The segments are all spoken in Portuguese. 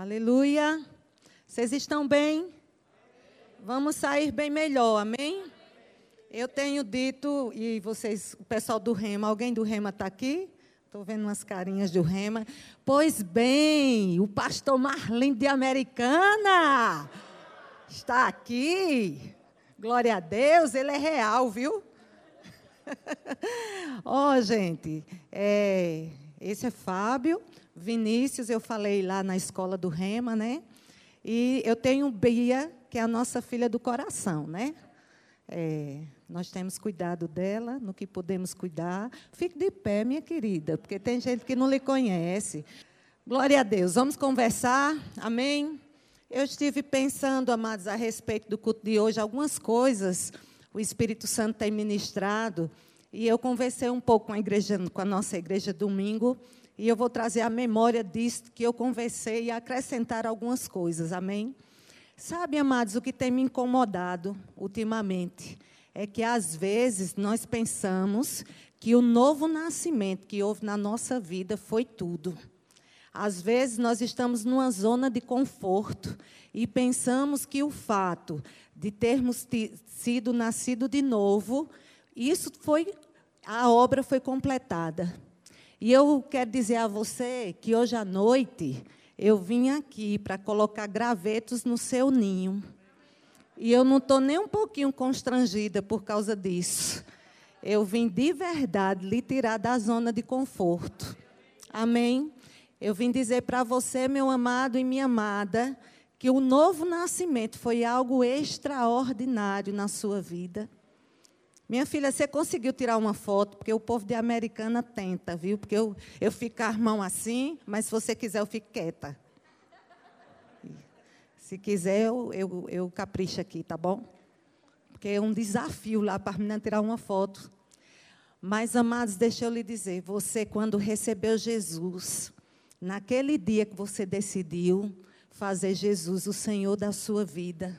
Aleluia. Vocês estão bem? Vamos sair bem melhor, amém? Eu tenho dito, e vocês, o pessoal do Rema, alguém do Rema está aqui? Estou vendo umas carinhas do Rema. Pois bem, o pastor Marlene de Americana está aqui. Glória a Deus, ele é real, viu? Ó, oh, gente, é, esse é Fábio. Vinícius, eu falei lá na escola do Rema, né? E eu tenho Bia, que é a nossa filha do coração, né? É, nós temos cuidado dela, no que podemos cuidar. Fique de pé, minha querida, porque tem gente que não lhe conhece. Glória a Deus. Vamos conversar? Amém? Eu estive pensando, amados, a respeito do culto de hoje, algumas coisas o Espírito Santo tem ministrado. E eu conversei um pouco com a igreja, com a nossa igreja domingo. E eu vou trazer a memória disso que eu conversei e acrescentar algumas coisas, amém? Sabe, amados, o que tem me incomodado ultimamente é que às vezes nós pensamos que o novo nascimento que houve na nossa vida foi tudo. Às vezes nós estamos numa zona de conforto e pensamos que o fato de termos sido nascido de novo, isso foi a obra foi completada. E eu quero dizer a você que hoje à noite eu vim aqui para colocar gravetos no seu ninho. E eu não estou nem um pouquinho constrangida por causa disso. Eu vim de verdade lhe tirar da zona de conforto. Amém? Eu vim dizer para você, meu amado e minha amada, que o novo nascimento foi algo extraordinário na sua vida. Minha filha, você conseguiu tirar uma foto, porque o povo de Americana tenta, viu? Porque eu, eu fico com a mão assim, mas se você quiser, eu fico quieta. Se quiser, eu, eu, eu capricho aqui, tá bom? Porque é um desafio lá para a menina tirar uma foto. Mas, amados, deixa eu lhe dizer: você, quando recebeu Jesus, naquele dia que você decidiu fazer Jesus o Senhor da sua vida,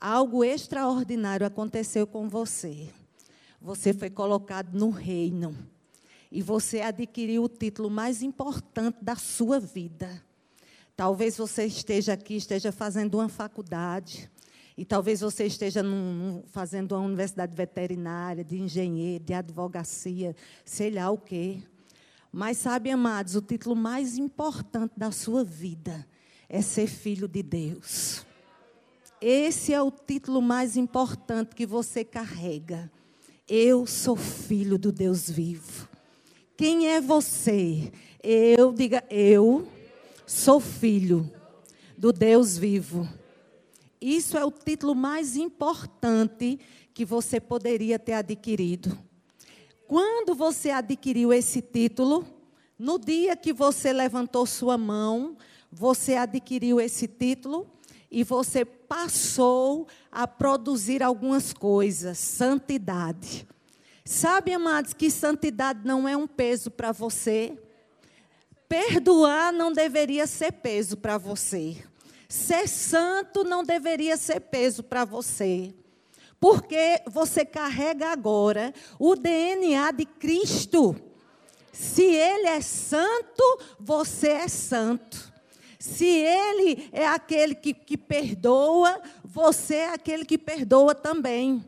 algo extraordinário aconteceu com você. Você foi colocado no reino. E você adquiriu o título mais importante da sua vida. Talvez você esteja aqui, esteja fazendo uma faculdade. E talvez você esteja num, fazendo uma universidade veterinária, de engenheiro, de advocacia, sei lá o quê. Mas sabe, amados, o título mais importante da sua vida é ser filho de Deus. Esse é o título mais importante que você carrega. Eu sou filho do Deus vivo. Quem é você? Eu, diga, eu sou filho do Deus vivo. Isso é o título mais importante que você poderia ter adquirido. Quando você adquiriu esse título, no dia que você levantou sua mão, você adquiriu esse título e você passou a produzir algumas coisas, santidade. Sabe, amados, que santidade não é um peso para você? Perdoar não deveria ser peso para você. Ser santo não deveria ser peso para você. Porque você carrega agora o DNA de Cristo. Se Ele é santo, você é santo. Se Ele é aquele que, que perdoa, você é aquele que perdoa também.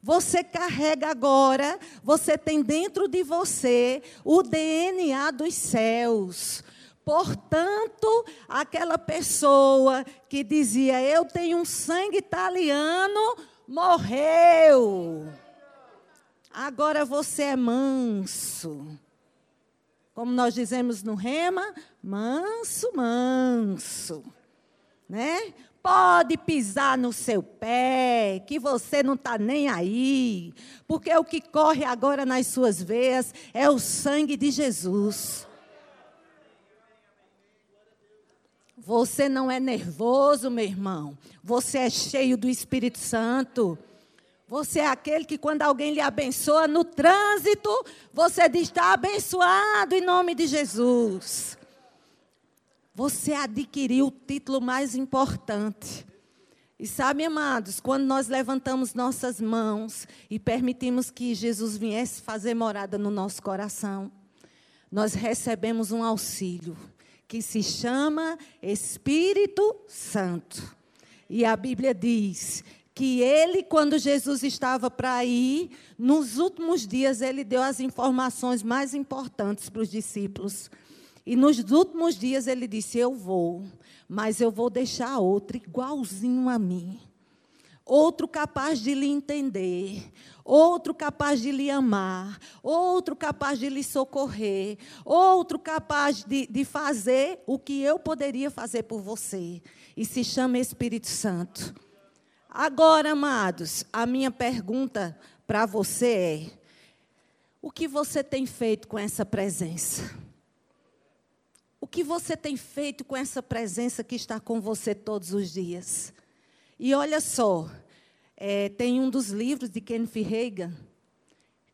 Você carrega agora, você tem dentro de você o DNA dos céus. Portanto, aquela pessoa que dizia, eu tenho um sangue italiano, morreu. Agora você é manso. Como nós dizemos no rema, manso, manso. Né? Pode pisar no seu pé, que você não está nem aí, porque o que corre agora nas suas veias é o sangue de Jesus. Você não é nervoso, meu irmão. Você é cheio do Espírito Santo. Você é aquele que, quando alguém lhe abençoa no trânsito, você diz: está abençoado em nome de Jesus. Você adquiriu o título mais importante. E sabe, amados, quando nós levantamos nossas mãos e permitimos que Jesus viesse fazer morada no nosso coração, nós recebemos um auxílio que se chama Espírito Santo. E a Bíblia diz que ele, quando Jesus estava para ir, nos últimos dias, ele deu as informações mais importantes para os discípulos. E nos últimos dias ele disse: Eu vou, mas eu vou deixar outro igualzinho a mim. Outro capaz de lhe entender, outro capaz de lhe amar, outro capaz de lhe socorrer, outro capaz de, de fazer o que eu poderia fazer por você. E se chama Espírito Santo. Agora, amados, a minha pergunta para você é: o que você tem feito com essa presença? O que você tem feito com essa presença que está com você todos os dias? E olha só, é, tem um dos livros de Kenneth Reagan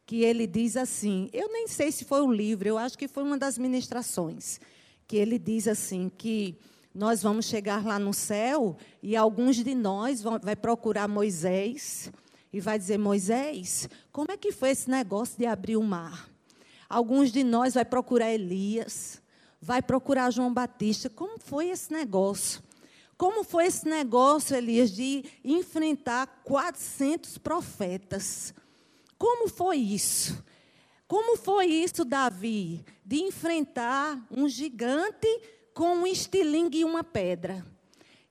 que ele diz assim, eu nem sei se foi um livro, eu acho que foi uma das ministrações, que ele diz assim que nós vamos chegar lá no céu e alguns de nós vão vai procurar Moisés e vai dizer Moisés, como é que foi esse negócio de abrir o mar? Alguns de nós vai procurar Elias, vai procurar João Batista, como foi esse negócio? Como foi esse negócio, Elias, de enfrentar 400 profetas? Como foi isso? Como foi isso, Davi, de enfrentar um gigante com um estilingue e uma pedra?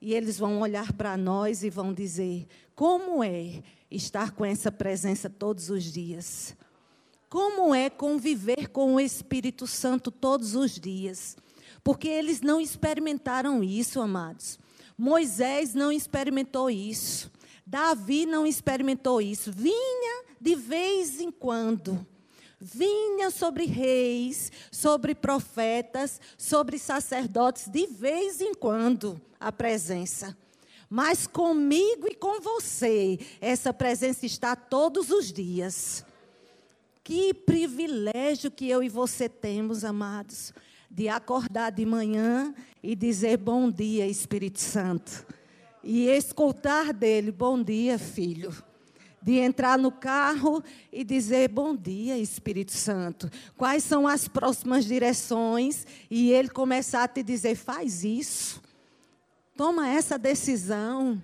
E eles vão olhar para nós e vão dizer: como é estar com essa presença todos os dias? Como é conviver com o Espírito Santo todos os dias? Porque eles não experimentaram isso, amados. Moisés não experimentou isso. Davi não experimentou isso. Vinha de vez em quando. Vinha sobre reis, sobre profetas, sobre sacerdotes, de vez em quando a presença. Mas comigo e com você, essa presença está todos os dias. Que privilégio que eu e você temos, amados de acordar de manhã e dizer bom dia, Espírito Santo. E escutar dele, bom dia, filho. De entrar no carro e dizer bom dia, Espírito Santo. Quais são as próximas direções? E ele começar a te dizer: faz isso. Toma essa decisão.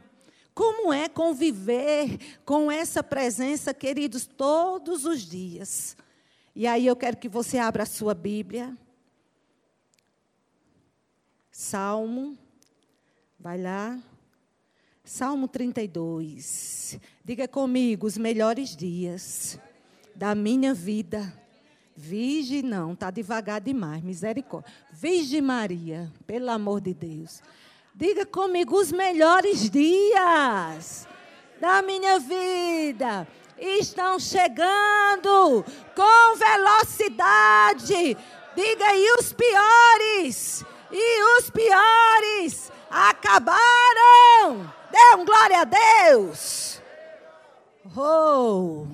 Como é conviver com essa presença, queridos, todos os dias? E aí eu quero que você abra a sua Bíblia. Salmo, vai lá. Salmo 32. Diga comigo, os melhores dias da minha vida. Virgem não, está devagar demais, misericórdia. Virgem Maria, pelo amor de Deus. Diga comigo, os melhores dias da minha vida estão chegando com velocidade. Diga aí os piores e os piores acabaram. Dê um glória a Deus. Oh,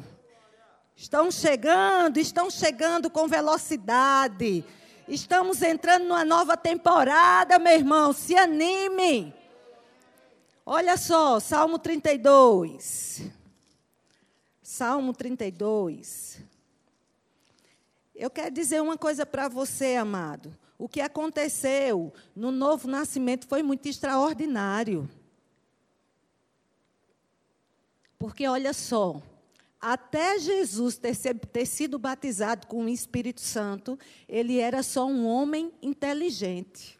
estão chegando, estão chegando com velocidade. Estamos entrando numa nova temporada, meu irmão. Se anime. Olha só, Salmo 32. Salmo 32. Eu quero dizer uma coisa para você, amado. O que aconteceu no novo nascimento foi muito extraordinário. Porque olha só, até Jesus ter, ter, sido batizado com o Espírito Santo, ele era só um homem inteligente.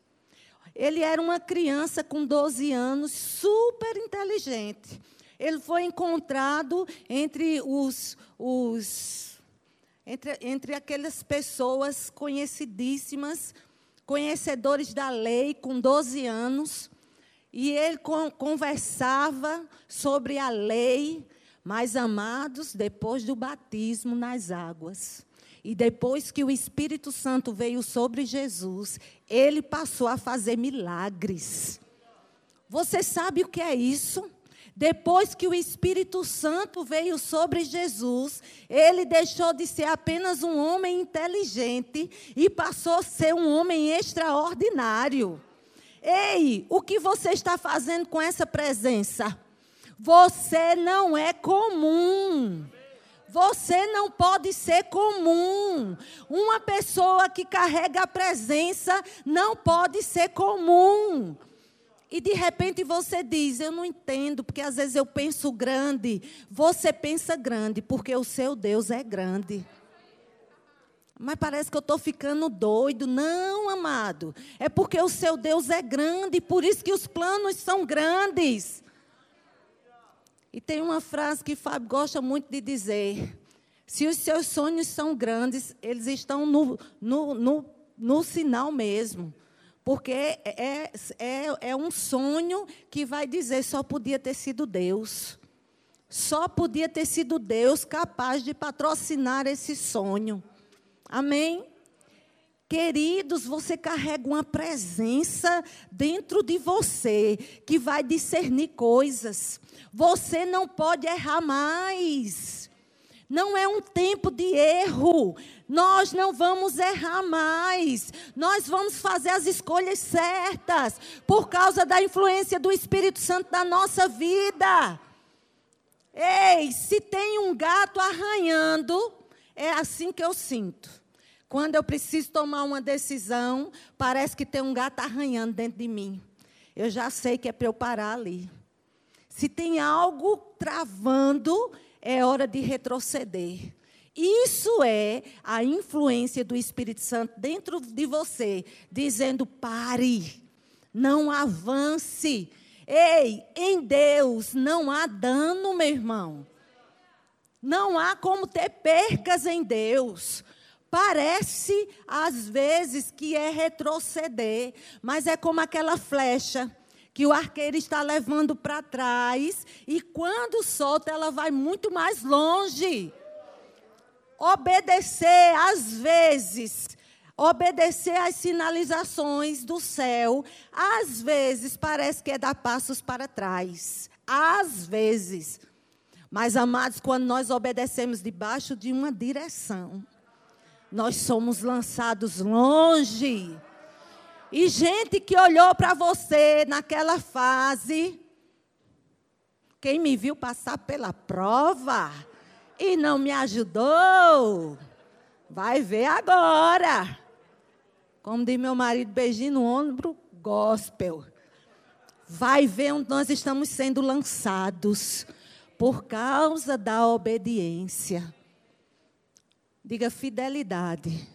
Ele era uma criança com 12 anos, super inteligente. Ele foi encontrado entre os, os entre, entre aquelas pessoas conhecidíssimas conhecedores da lei, com 12 anos, e ele conversava sobre a lei, mas amados, depois do batismo nas águas, e depois que o Espírito Santo veio sobre Jesus, ele passou a fazer milagres. Você sabe o que é isso? Depois que o Espírito Santo veio sobre Jesus, ele deixou de ser apenas um homem inteligente e passou a ser um homem extraordinário. Ei, o que você está fazendo com essa presença? Você não é comum. Você não pode ser comum. Uma pessoa que carrega a presença não pode ser comum. E de repente você diz: Eu não entendo, porque às vezes eu penso grande. Você pensa grande, porque o seu Deus é grande. Mas parece que eu estou ficando doido. Não, amado. É porque o seu Deus é grande, por isso que os planos são grandes. E tem uma frase que Fábio gosta muito de dizer: se os seus sonhos são grandes, eles estão no, no, no, no sinal mesmo. Porque é, é, é um sonho que vai dizer só podia ter sido Deus. Só podia ter sido Deus capaz de patrocinar esse sonho. Amém? Queridos, você carrega uma presença dentro de você que vai discernir coisas. Você não pode errar mais. Não é um tempo de erro. Nós não vamos errar mais. Nós vamos fazer as escolhas certas por causa da influência do Espírito Santo na nossa vida. Ei, se tem um gato arranhando, é assim que eu sinto. Quando eu preciso tomar uma decisão, parece que tem um gato arranhando dentro de mim. Eu já sei que é para eu parar ali. Se tem algo travando, é hora de retroceder. Isso é a influência do Espírito Santo dentro de você, dizendo: pare, não avance. Ei, em Deus não há dano, meu irmão. Não há como ter percas em Deus. Parece, às vezes, que é retroceder, mas é como aquela flecha que o arqueiro está levando para trás e quando solta, ela vai muito mais longe. Obedecer, às vezes, obedecer às sinalizações do céu, às vezes parece que é dar passos para trás. Às vezes. Mas, amados, quando nós obedecemos debaixo de uma direção, nós somos lançados longe. E gente que olhou para você naquela fase, quem me viu passar pela prova e não me ajudou, vai ver agora. Como diz meu marido, beijinho no ombro, gospel. Vai ver onde nós estamos sendo lançados por causa da obediência. Diga fidelidade.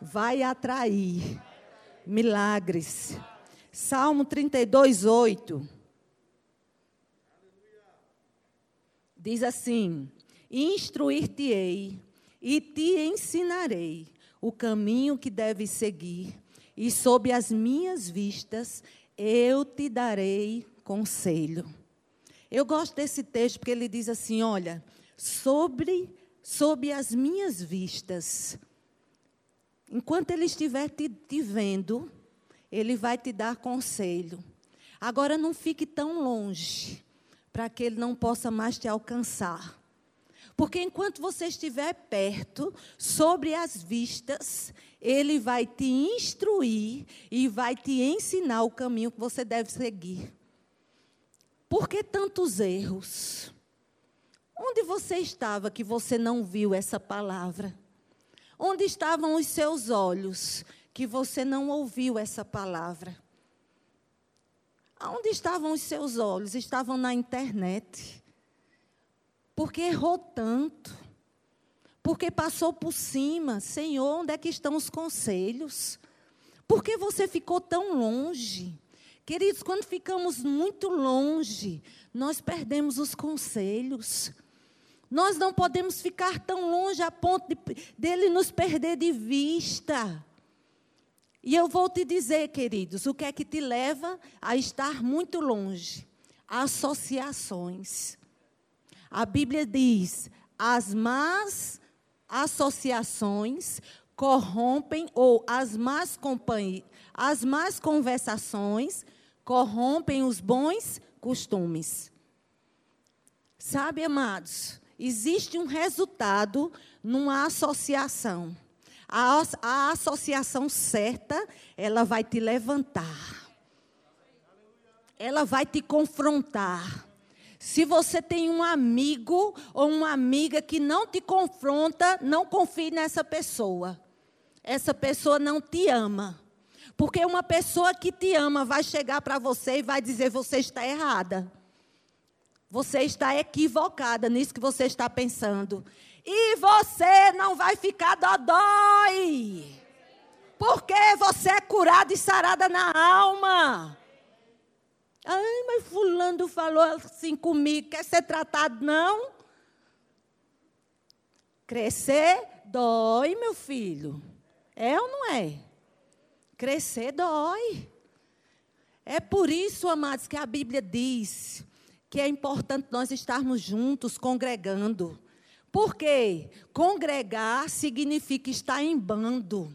Vai atrair milagres. Salmo 32, 8. Diz assim: Instruir-te-ei e te ensinarei o caminho que deves seguir, e sob as minhas vistas eu te darei conselho. Eu gosto desse texto porque ele diz assim: olha, sobre sob as minhas vistas. Enquanto ele estiver te, te vendo, ele vai te dar conselho. Agora não fique tão longe, para que ele não possa mais te alcançar. Porque enquanto você estiver perto, sobre as vistas, ele vai te instruir e vai te ensinar o caminho que você deve seguir. Por que tantos erros? Onde você estava que você não viu essa palavra? Onde estavam os seus olhos que você não ouviu essa palavra? Onde estavam os seus olhos? Estavam na internet. Porque errou tanto. Porque passou por cima. Senhor, onde é que estão os conselhos? Por que você ficou tão longe? Queridos, quando ficamos muito longe, nós perdemos os conselhos. Nós não podemos ficar tão longe a ponto de, dele nos perder de vista. E eu vou te dizer, queridos, o que é que te leva a estar muito longe? Associações. A Bíblia diz: as más associações corrompem, ou as más, as más conversações corrompem os bons costumes. Sabe, amados, existe um resultado numa associação. A, a, associação certa, ela vai te levantar. Ela vai te confrontar. Se você tem um amigo ou uma amiga que não te confronta, não confie nessa pessoa. Essa pessoa não te ama. Porque uma pessoa que te ama vai chegar para você e vai dizer: você está errada. Você está equivocada nisso que você está pensando. E você não vai ficar dodói. Porque você é curada e sarada na alma. Ai, mas fulano falou assim comigo, quer ser tratado não? Crescer dói, meu filho. É ou não é? Crescer dói. É por isso, amados, que a Bíblia diz que é importante nós estarmos juntos, congregando. Por quê? Congregar significa estar em bando.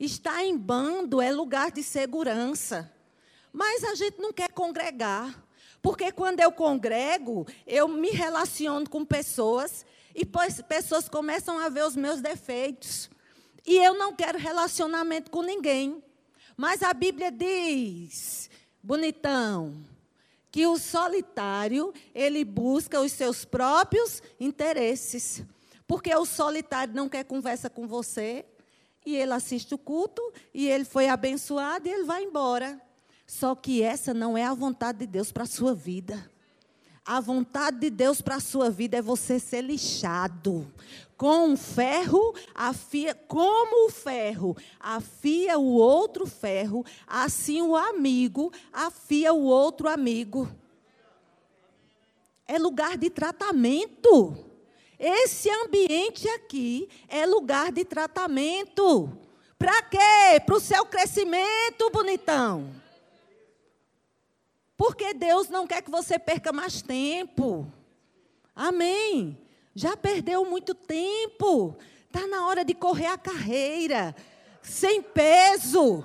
Estar em bando é lugar de segurança. Mas a gente não quer congregar. Porque quando eu congrego, eu me relaciono com pessoas e pessoas começam a ver os meus defeitos. E eu não quero relacionamento com ninguém. Mas a Bíblia diz, bonitão, que o solitário, ele busca os seus próprios interesses. Porque o solitário não quer conversa com você, e ele assiste o culto, e ele foi abençoado, e ele vai embora. Só que essa não é a vontade de Deus para a sua vida. A vontade de Deus para a sua vida é você ser lixado. Com o ferro, afia, como o ferro afia o outro ferro, assim o amigo afia o outro amigo. É lugar de tratamento. Esse ambiente aqui é lugar de tratamento. Para quê? Para o seu crescimento, bonitão. Porque Deus não quer que você perca mais tempo. Amém. Já perdeu muito tempo. Está na hora de correr a carreira. Sem peso.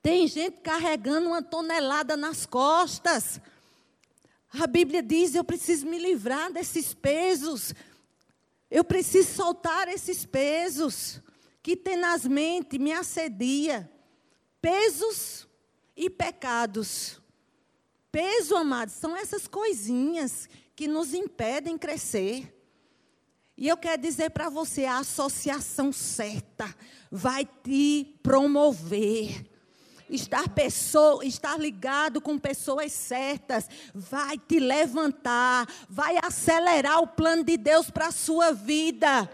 Tem gente carregando uma tonelada nas costas. A Bíblia diz: eu preciso me livrar desses pesos. Eu preciso soltar esses pesos que tenazmente me assedia pesos e pecados. Peso, amados, são essas coisinhas que nos impedem crescer. E eu quero dizer para você, a associação certa vai te promover. Estar, pessoa, estar ligado com pessoas certas vai te levantar, vai acelerar o plano de Deus para a sua vida.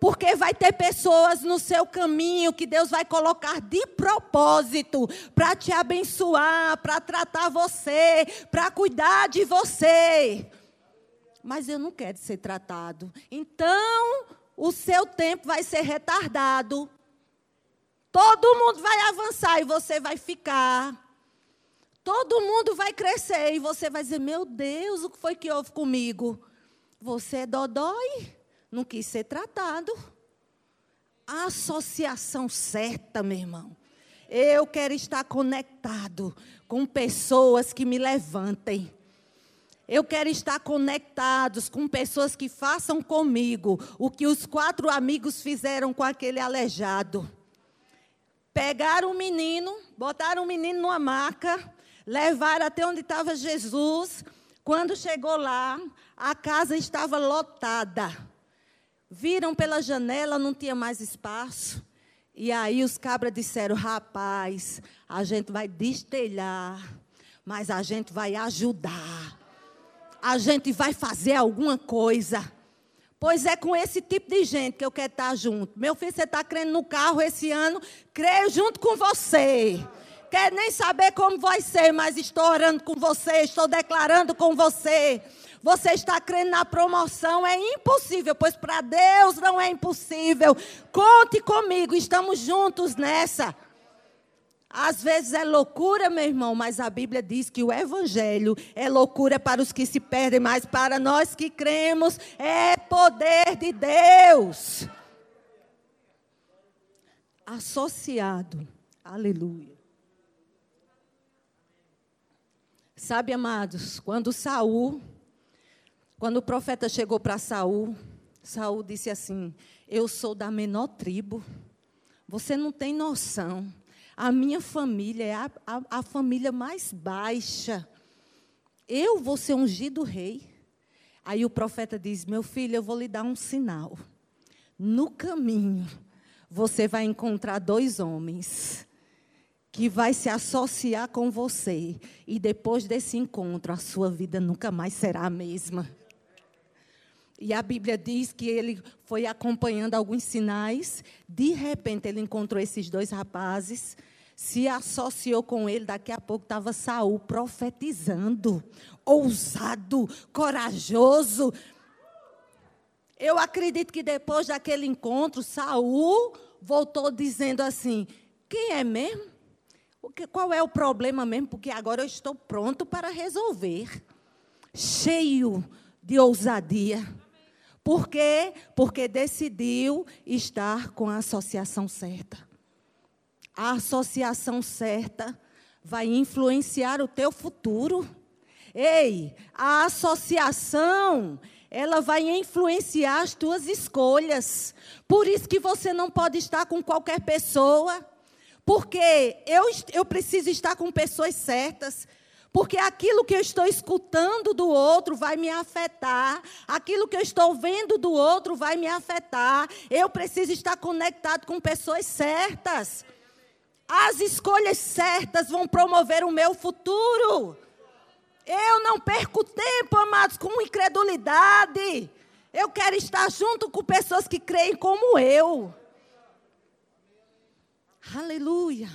Porque vai ter pessoas no seu caminho que Deus vai colocar de propósito para te abençoar, para tratar você, para cuidar de você. Mas eu não quero ser tratado. Então, o seu tempo vai ser retardado. Todo mundo vai avançar e você vai ficar. Todo mundo vai crescer e você vai dizer: Meu Deus, o que foi que houve comigo? Você é dodói? Não quis ser tratado. A associação certa, meu irmão. Eu quero estar conectado com pessoas que me levantem. Eu quero estar conectados com pessoas que façam comigo o que os quatro amigos fizeram com aquele aleijado. Pegaram o menino, botaram o menino numa maca, levaram até onde estava Jesus. Quando chegou lá, a casa estava lotada. Viram pela janela, não tinha mais espaço. E aí os cabras disseram: rapaz, a gente vai destelhar, mas a gente vai ajudar. A gente vai fazer alguma coisa. Pois é com esse tipo de gente que eu quero estar junto. Meu filho, você está crendo no carro esse ano? Creio junto com você. Quer nem saber como vai ser, mas estou orando com você, estou declarando com você. Você está crendo na promoção, é impossível, pois para Deus não é impossível. Conte comigo, estamos juntos nessa. Às vezes é loucura, meu irmão, mas a Bíblia diz que o Evangelho é loucura para os que se perdem, mas para nós que cremos é poder de Deus. Associado, aleluia. Sabe, amados, quando Saul quando o profeta chegou para Saul, Saul disse assim: Eu sou da menor tribo. Você não tem noção. A minha família é a, a, a família mais baixa. Eu vou ser ungido rei. Aí o profeta diz: Meu filho, eu vou lhe dar um sinal. No caminho, você vai encontrar dois homens que vai se associar com você e depois desse encontro a sua vida nunca mais será a mesma. E a Bíblia diz que ele foi acompanhando alguns sinais, de repente ele encontrou esses dois rapazes, se associou com ele, daqui a pouco estava Saul profetizando, ousado, corajoso. Eu acredito que depois daquele encontro, Saul voltou dizendo assim: quem é mesmo? qual é o problema mesmo? Porque agora eu estou pronto para resolver. Cheio de ousadia. Por quê? Porque decidiu estar com a associação certa. A associação certa vai influenciar o teu futuro. Ei, a associação, ela vai influenciar as tuas escolhas. Por isso que você não pode estar com qualquer pessoa. Porque eu, eu preciso estar com pessoas certas. Porque aquilo que eu estou escutando do outro vai me afetar, aquilo que eu estou vendo do outro vai me afetar. Eu preciso estar conectado com pessoas certas. As escolhas certas vão promover o meu futuro. Eu não perco tempo, amados, com incredulidade. Eu quero estar junto com pessoas que creem como eu. Aleluia.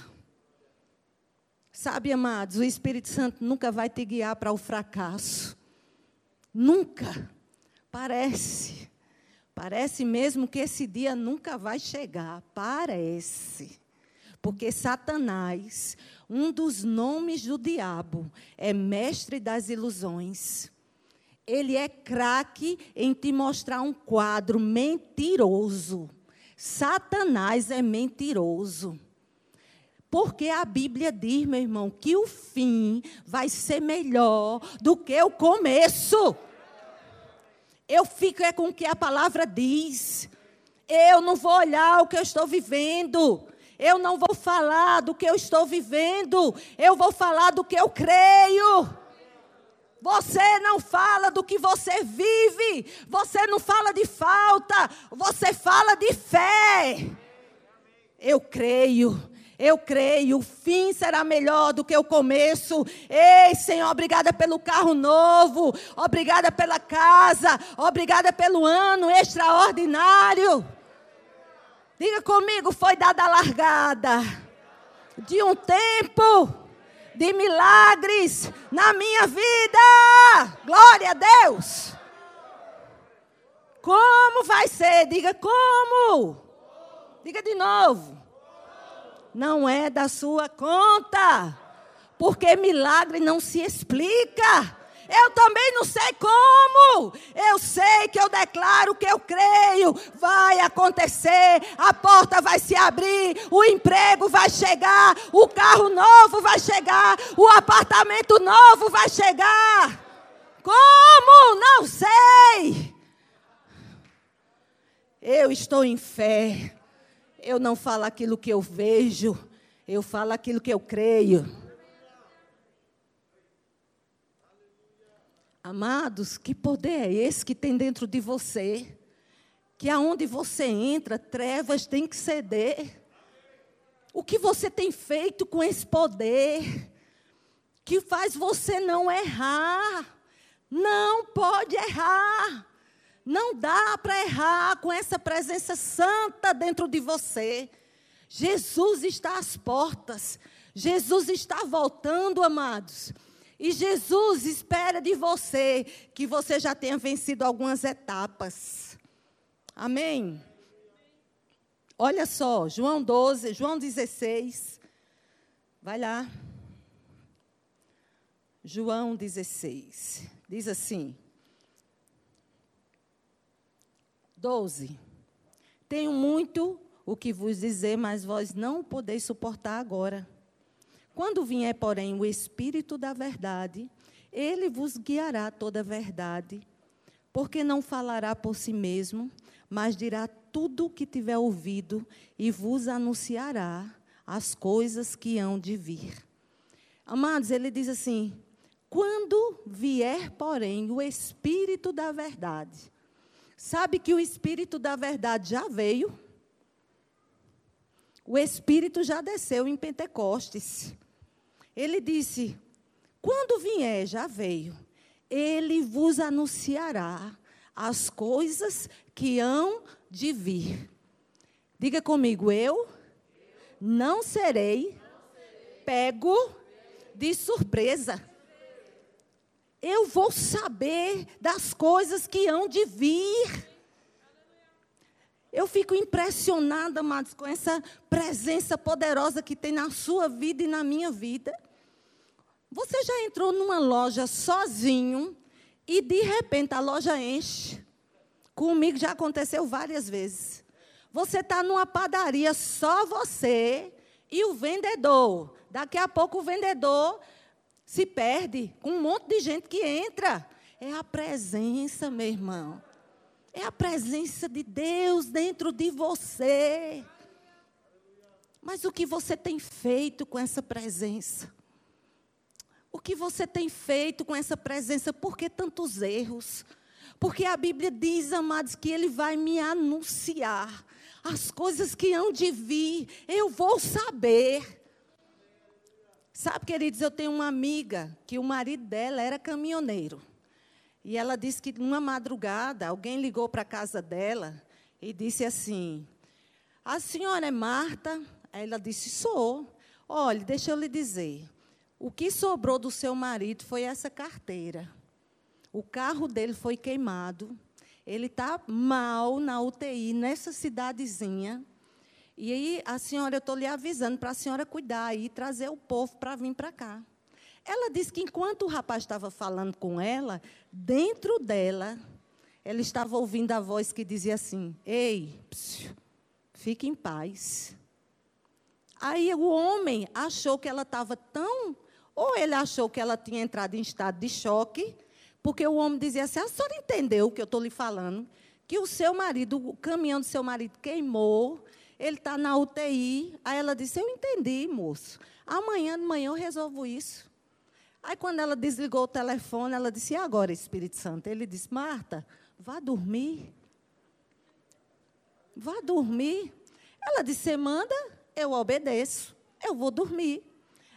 Sabe, amados, o Espírito Santo nunca vai te guiar para o fracasso. Nunca. Parece. Parece mesmo que esse dia nunca vai chegar. Parece. Porque Satanás, um dos nomes do diabo, é mestre das ilusões. Ele é craque em te mostrar um quadro mentiroso. Satanás é mentiroso. Porque a Bíblia diz, meu irmão, que o fim vai ser melhor do que o começo. Eu fico é com o que a palavra diz. Eu não vou olhar o que eu estou vivendo. Eu não vou falar do que eu estou vivendo. Eu vou falar do que eu creio. Você não fala do que você vive. Você não fala de falta. Você fala de fé. Eu creio. Eu creio, o fim será melhor do que o começo. Ei, Senhor, obrigada pelo carro novo, obrigada pela casa, obrigada pelo ano extraordinário. Diga comigo, foi dada a largada de um tempo de milagres na minha vida. Glória a Deus. Como vai ser? Diga como. Diga de novo não é da sua conta. Porque milagre não se explica. Eu também não sei como. Eu sei que eu declaro que eu creio. Vai acontecer. A porta vai se abrir. O emprego vai chegar. O carro novo vai chegar. O apartamento novo vai chegar. Como? Não sei. Eu estou em fé eu não falo aquilo que eu vejo, eu falo aquilo que eu creio. Amados, que poder é esse que tem dentro de você? Que aonde você entra, trevas têm que ceder. O que você tem feito com esse poder? Que faz você não errar. Não pode errar. Não dá para errar com essa presença santa dentro de você. Jesus está às portas. Jesus está voltando, amados. E Jesus espera de você que você já tenha vencido algumas etapas. Amém? Olha só, João 12, João 16. Vai lá. João 16. Diz assim: 12. Tenho muito o que vos dizer, mas vós não podeis suportar agora. Quando vier, porém, o Espírito da Verdade, ele vos guiará toda a verdade, porque não falará por si mesmo, mas dirá tudo o que tiver ouvido e vos anunciará as coisas que hão de vir. Amados, ele diz assim: quando vier, porém, o Espírito da Verdade. Sabe que o Espírito da Verdade já veio? O Espírito já desceu em Pentecostes. Ele disse: quando vier, já veio, ele vos anunciará as coisas que hão de vir. Diga comigo, eu não serei pego de surpresa. Eu vou saber das coisas que hão de vir. Eu fico impressionada, amados, com essa presença poderosa que tem na sua vida e na minha vida. Você já entrou numa loja sozinho e de repente a loja enche? Comigo já aconteceu várias vezes. Você está numa padaria, só você e o vendedor. Daqui a pouco o vendedor se perde com um monte de gente que entra. É a presença, meu irmão. É a presença de Deus dentro de você. Mas o que você tem feito com essa presença? O que você tem feito com essa presença? Por que tantos erros? Porque a Bíblia diz, amados, que Ele vai me anunciar as coisas que hão de vir, eu vou saber. Sabe, queridos, eu tenho uma amiga que o marido dela era caminhoneiro. E ela disse que numa madrugada alguém ligou para a casa dela e disse assim: A senhora é Marta? Ela disse: Sou. Olha, deixa eu lhe dizer. O que sobrou do seu marido foi essa carteira. O carro dele foi queimado. Ele está mal na UTI, nessa cidadezinha. E aí, a senhora, eu estou lhe avisando para a senhora cuidar e trazer o povo para vir para cá. Ela disse que enquanto o rapaz estava falando com ela, dentro dela, ela estava ouvindo a voz que dizia assim: Ei, psiu, fique em paz. Aí o homem achou que ela estava tão. Ou ele achou que ela tinha entrado em estado de choque, porque o homem dizia assim: a senhora entendeu o que eu estou lhe falando? Que o seu marido, o caminhão do seu marido queimou, ele está na UTI. Aí ela disse: Eu entendi, moço. Amanhã de manhã eu resolvo isso. Aí, quando ela desligou o telefone, ela disse: E agora, Espírito Santo? Ele disse: Marta, vá dormir. Vá dormir. Ela disse: Você manda, eu obedeço. Eu vou dormir.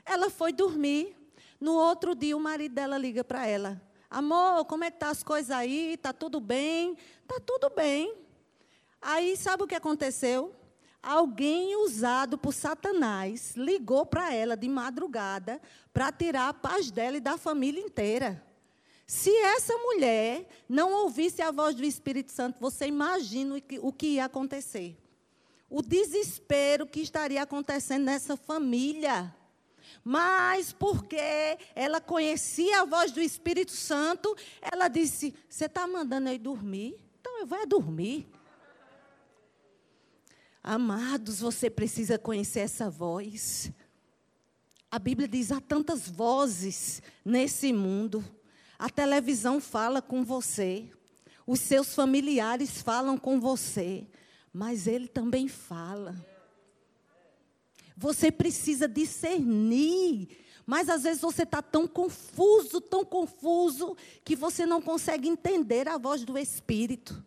Ela foi dormir. No outro dia, o marido dela liga para ela: Amor, como é que tá as coisas aí? Tá tudo bem? Tá tudo bem. Aí sabe o que aconteceu? Alguém usado por Satanás ligou para ela de madrugada para tirar a paz dela e da família inteira. Se essa mulher não ouvisse a voz do Espírito Santo, você imagina o que, o que ia acontecer. O desespero que estaria acontecendo nessa família mas porque ela conhecia a voz do Espírito Santo, ela disse: Você está mandando eu ir dormir? Então eu vou é dormir. Amados, você precisa conhecer essa voz. A Bíblia diz: há tantas vozes nesse mundo. A televisão fala com você, os seus familiares falam com você, mas ele também fala. Você precisa discernir. Mas às vezes você está tão confuso, tão confuso, que você não consegue entender a voz do Espírito.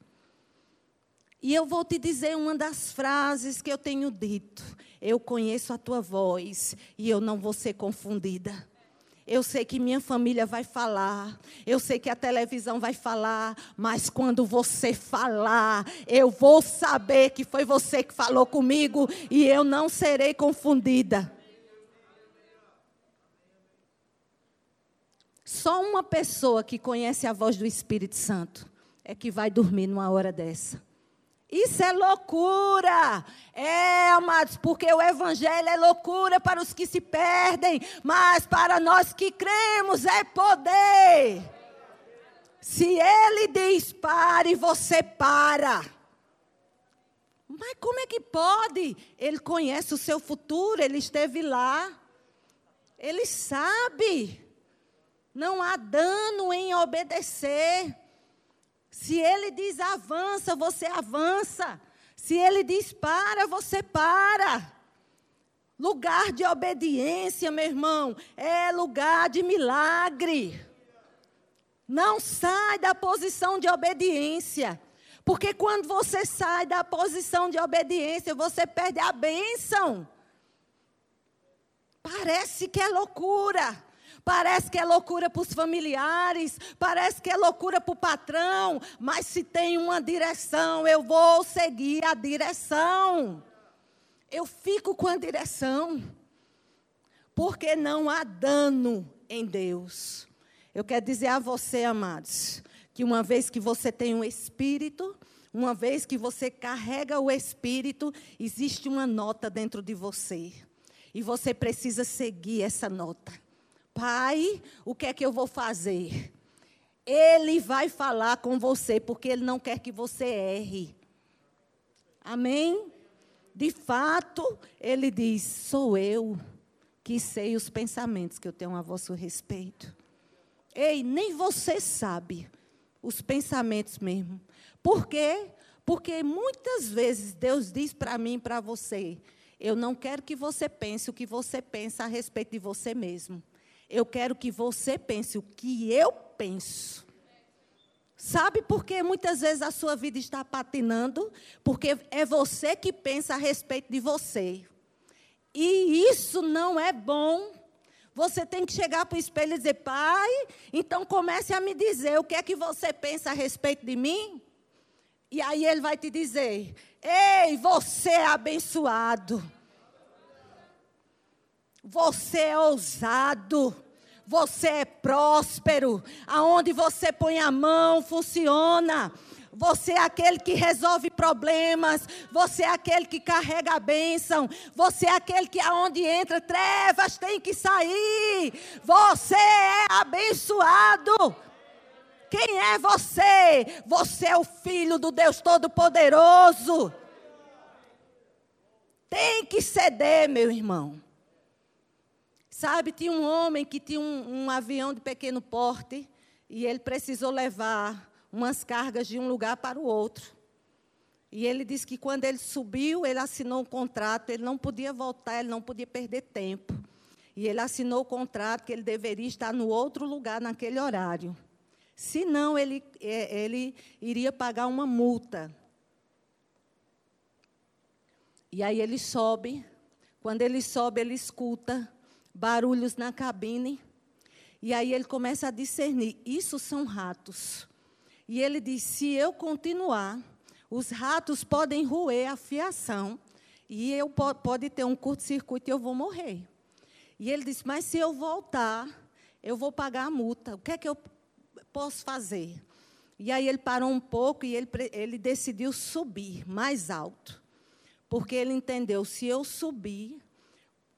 E eu vou te dizer uma das frases que eu tenho dito: Eu conheço a tua voz e eu não vou ser confundida. Eu sei que minha família vai falar, eu sei que a televisão vai falar, mas quando você falar, eu vou saber que foi você que falou comigo e eu não serei confundida. Só uma pessoa que conhece a voz do Espírito Santo é que vai dormir numa hora dessa. Isso é loucura. É, amados, porque o evangelho é loucura para os que se perdem, mas para nós que cremos é poder. Se ele diz pare, você para. Mas como é que pode? Ele conhece o seu futuro, ele esteve lá. Ele sabe. Não há dano em obedecer. Se ele diz avança, você avança. Se ele diz para, você para. Lugar de obediência, meu irmão, é lugar de milagre. Não sai da posição de obediência. Porque quando você sai da posição de obediência, você perde a bênção. Parece que é loucura. Parece que é loucura para os familiares, parece que é loucura para o patrão, mas se tem uma direção, eu vou seguir a direção eu fico com a direção. Porque não há dano em Deus. Eu quero dizer a você, amados, que uma vez que você tem um espírito, uma vez que você carrega o espírito, existe uma nota dentro de você. E você precisa seguir essa nota. Pai, o que é que eu vou fazer? Ele vai falar com você, porque ele não quer que você erre. Amém? De fato, ele diz: Sou eu que sei os pensamentos que eu tenho a vosso respeito. Ei, nem você sabe os pensamentos mesmo. Por quê? Porque muitas vezes Deus diz para mim e para você: Eu não quero que você pense o que você pensa a respeito de você mesmo. Eu quero que você pense o que eu penso. Sabe por que muitas vezes a sua vida está patinando? Porque é você que pensa a respeito de você. E isso não é bom. Você tem que chegar para o espelho e dizer: Pai, então comece a me dizer o que é que você pensa a respeito de mim. E aí ele vai te dizer: Ei, você é abençoado. Você é ousado. Você é próspero. Aonde você põe a mão, funciona. Você é aquele que resolve problemas. Você é aquele que carrega a bênção. Você é aquele que aonde entra trevas tem que sair. Você é abençoado. Quem é você? Você é o filho do Deus Todo-Poderoso. Tem que ceder, meu irmão. Sabe, tinha um homem que tinha um, um avião de pequeno porte e ele precisou levar umas cargas de um lugar para o outro. E ele disse que quando ele subiu, ele assinou um contrato, ele não podia voltar, ele não podia perder tempo. E ele assinou o contrato que ele deveria estar no outro lugar naquele horário. Senão, ele, é, ele iria pagar uma multa. E aí ele sobe. Quando ele sobe, ele escuta barulhos na cabine. E aí ele começa a discernir: isso são ratos. E ele diz: se eu continuar, os ratos podem roer a fiação e eu pode ter um curto-circuito e eu vou morrer. E ele disse: mas se eu voltar, eu vou pagar a multa. O que é que eu posso fazer? E aí ele parou um pouco e ele, ele decidiu subir mais alto. Porque ele entendeu: se eu subir,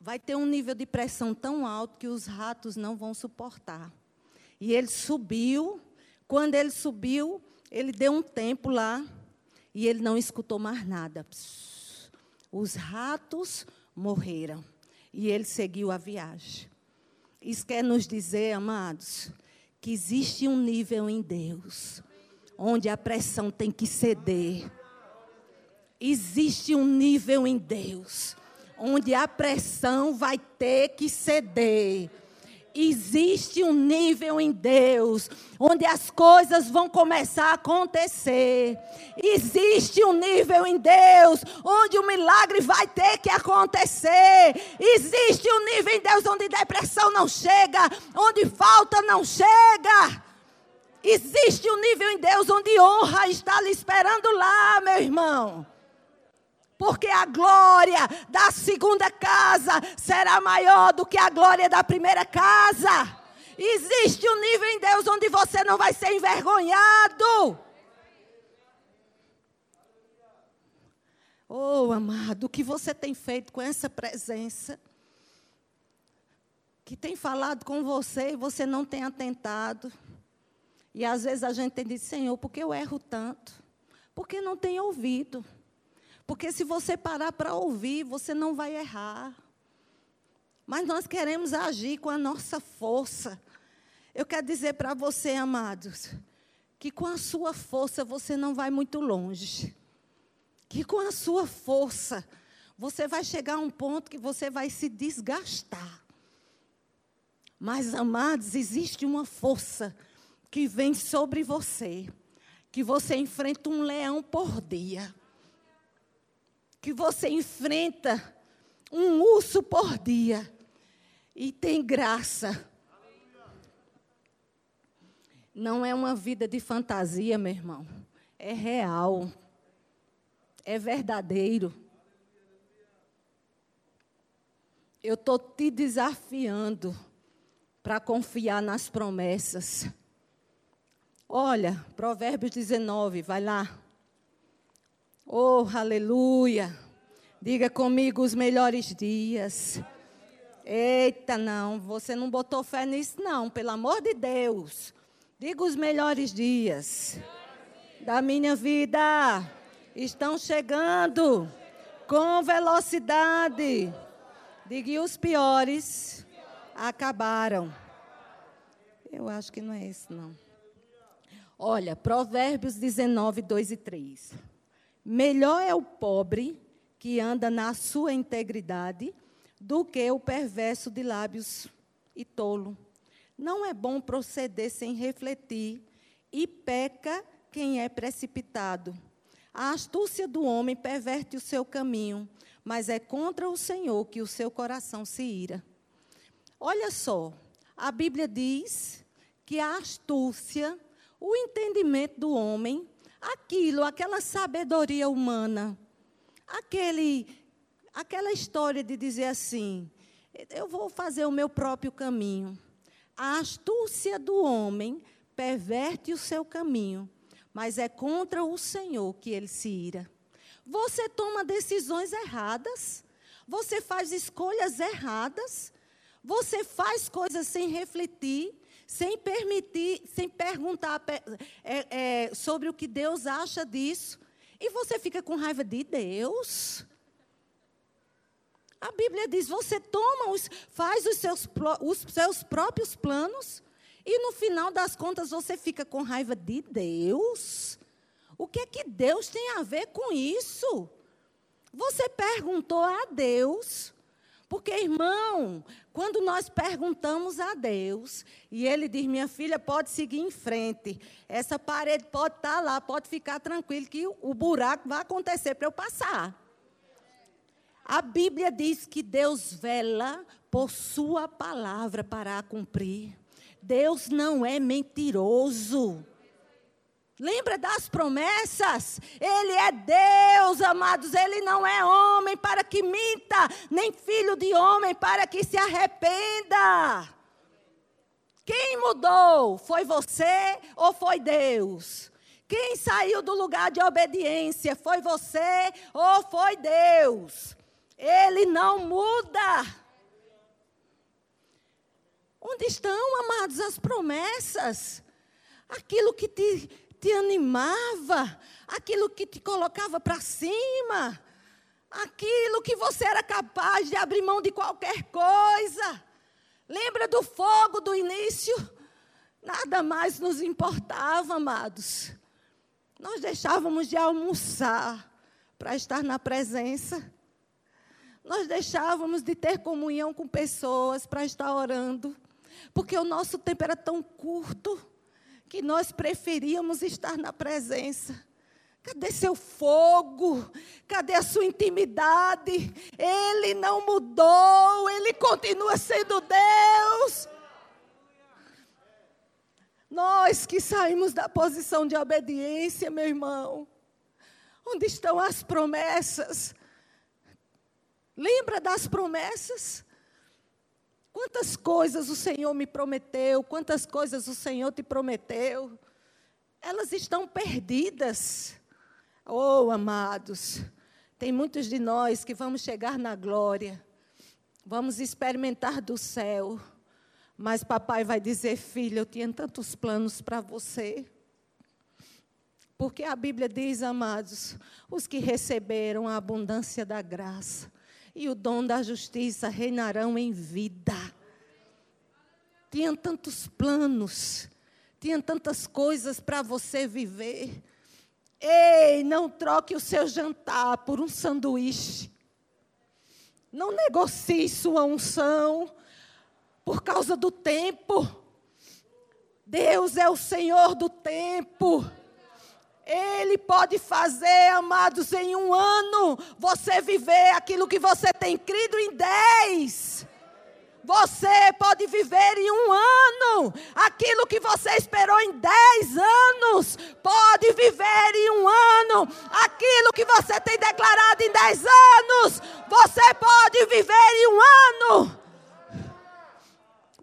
vai ter um nível de pressão tão alto que os ratos não vão suportar. E ele subiu. Quando ele subiu, ele deu um tempo lá e ele não escutou mais nada. Os ratos morreram e ele seguiu a viagem. Isso quer nos dizer, amados, que existe um nível em Deus onde a pressão tem que ceder. Existe um nível em Deus onde a pressão vai ter que ceder. Existe um nível em Deus onde as coisas vão começar a acontecer. Existe um nível em Deus onde o milagre vai ter que acontecer. Existe um nível em Deus onde depressão não chega, onde falta não chega. Existe um nível em Deus onde honra está lhe esperando lá, meu irmão porque a glória da segunda casa será maior do que a glória da primeira casa. Existe um nível em Deus onde você não vai ser envergonhado. Oh, amado, o que você tem feito com essa presença? Que tem falado com você e você não tem atentado. E às vezes a gente tem dito, Senhor, por que eu erro tanto? Porque não tem ouvido. Porque se você parar para ouvir, você não vai errar. Mas nós queremos agir com a nossa força. Eu quero dizer para você, amados, que com a sua força você não vai muito longe. Que com a sua força você vai chegar a um ponto que você vai se desgastar. Mas, amados, existe uma força que vem sobre você, que você enfrenta um leão por dia, que você enfrenta um urso por dia, e tem graça. Não é uma vida de fantasia, meu irmão. É real. É verdadeiro. Eu estou te desafiando para confiar nas promessas. Olha, Provérbios 19, vai lá. Oh, aleluia. Diga comigo os melhores dias. Eita, não, você não botou fé nisso, não, pelo amor de Deus. Diga os melhores dias da minha vida. Estão chegando com velocidade. Diga, e os piores acabaram. Eu acho que não é isso, não. Olha, Provérbios 19, 2 e 3. Melhor é o pobre que anda na sua integridade do que o perverso de lábios e tolo. Não é bom proceder sem refletir, e peca quem é precipitado. A astúcia do homem perverte o seu caminho, mas é contra o Senhor que o seu coração se ira. Olha só, a Bíblia diz que a astúcia, o entendimento do homem, aquilo, aquela sabedoria humana, aquele aquela história de dizer assim: eu vou fazer o meu próprio caminho. A astúcia do homem perverte o seu caminho, mas é contra o Senhor que ele se ira. Você toma decisões erradas, você faz escolhas erradas, você faz coisas sem refletir, sem permitir, sem perguntar é, é, sobre o que Deus acha disso, e você fica com raiva de Deus. A Bíblia diz: você toma os, faz os seus, os seus próprios planos e no final das contas você fica com raiva de Deus. O que é que Deus tem a ver com isso? Você perguntou a Deus. Porque, irmão, quando nós perguntamos a Deus, e Ele diz: minha filha, pode seguir em frente, essa parede pode estar lá, pode ficar tranquilo, que o buraco vai acontecer para eu passar. A Bíblia diz que Deus vela por Sua palavra para a cumprir. Deus não é mentiroso. Lembra das promessas? Ele é Deus, amados. Ele não é homem para que minta, nem filho de homem para que se arrependa. Quem mudou? Foi você ou foi Deus? Quem saiu do lugar de obediência? Foi você ou foi Deus? Ele não muda. Onde estão, amados, as promessas? Aquilo que te, te animava, aquilo que te colocava para cima, aquilo que você era capaz de abrir mão de qualquer coisa. Lembra do fogo do início? Nada mais nos importava, amados. Nós deixávamos de almoçar para estar na presença nós deixávamos de ter comunhão com pessoas para estar orando, porque o nosso tempo era tão curto que nós preferíamos estar na presença. Cadê seu fogo? Cadê a sua intimidade? Ele não mudou, ele continua sendo Deus. Nós que saímos da posição de obediência, meu irmão, onde estão as promessas? Lembra das promessas? Quantas coisas o Senhor me prometeu, quantas coisas o Senhor te prometeu. Elas estão perdidas. Oh, amados, tem muitos de nós que vamos chegar na glória, vamos experimentar do céu, mas papai vai dizer: filho, eu tinha tantos planos para você. Porque a Bíblia diz, amados, os que receberam a abundância da graça e o dom da justiça reinarão em vida. Tinha tantos planos, tinha tantas coisas para você viver. Ei, não troque o seu jantar por um sanduíche. Não negocie sua unção por causa do tempo. Deus é o Senhor do tempo. Ele pode fazer, amados, em um ano, você viver aquilo que você tem crido em dez. Você pode viver em um ano aquilo que você esperou em dez anos. Pode viver em um ano aquilo que você tem declarado em dez anos. Você pode viver em um ano.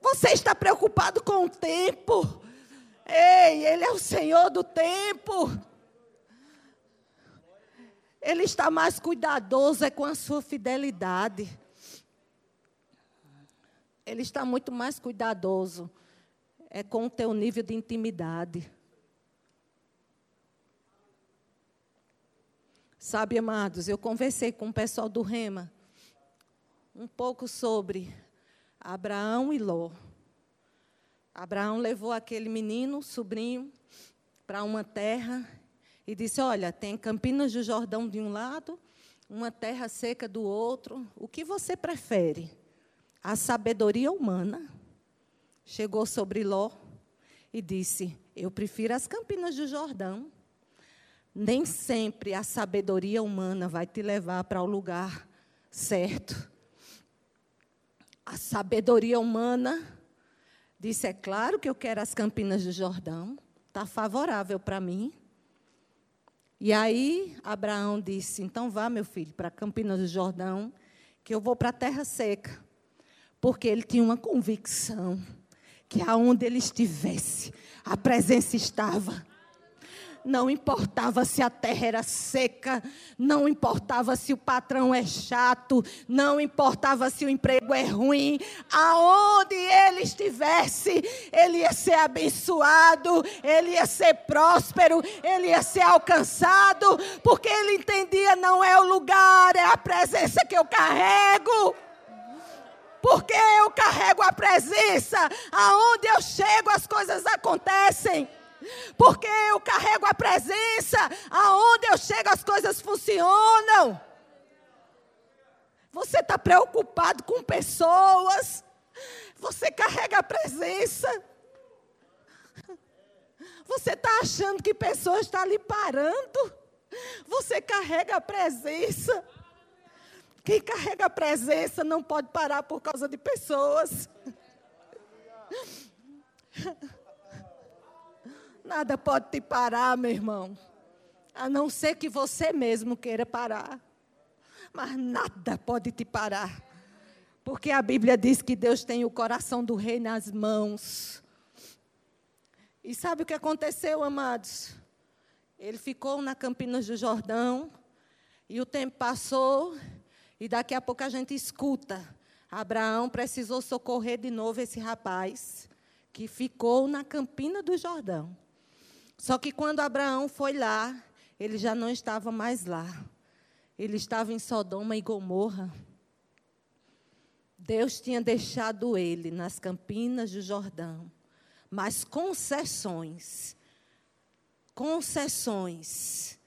Você está preocupado com o tempo. Ei, Ele é o Senhor do tempo. Ele está mais cuidadoso é com a sua fidelidade. Ele está muito mais cuidadoso é com o teu nível de intimidade. Sabe, amados, eu conversei com o pessoal do Rema um pouco sobre Abraão e Ló. Abraão levou aquele menino, sobrinho, para uma terra e disse: Olha, tem Campinas do Jordão de um lado, uma terra seca do outro. O que você prefere? A sabedoria humana chegou sobre Ló e disse: Eu prefiro as Campinas do Jordão. Nem sempre a sabedoria humana vai te levar para o lugar certo. A sabedoria humana disse: É claro que eu quero as Campinas do Jordão, está favorável para mim. E aí Abraão disse: Então vá, meu filho, para Campinas do Jordão, que eu vou para a terra seca. Porque ele tinha uma convicção que aonde ele estivesse, a presença estava não importava se a terra era seca, não importava se o patrão é chato, não importava se o emprego é ruim, aonde ele estivesse, ele ia ser abençoado, ele ia ser próspero, ele ia ser alcançado, porque ele entendia: não é o lugar, é a presença que eu carrego porque eu carrego a presença, aonde eu chego as coisas acontecem. Porque eu carrego a presença, aonde eu chego as coisas funcionam. Você está preocupado com pessoas, você carrega a presença. Você está achando que pessoas estão ali parando. Você carrega a presença. Quem carrega a presença não pode parar por causa de pessoas. Nada pode te parar, meu irmão. A não ser que você mesmo queira parar. Mas nada pode te parar. Porque a Bíblia diz que Deus tem o coração do rei nas mãos. E sabe o que aconteceu, amados? Ele ficou na Campinas do Jordão. E o tempo passou. E daqui a pouco a gente escuta. Abraão precisou socorrer de novo esse rapaz que ficou na Campina do Jordão. Só que quando Abraão foi lá, ele já não estava mais lá. Ele estava em Sodoma e Gomorra. Deus tinha deixado ele nas campinas do Jordão. Mas concessões, concessões,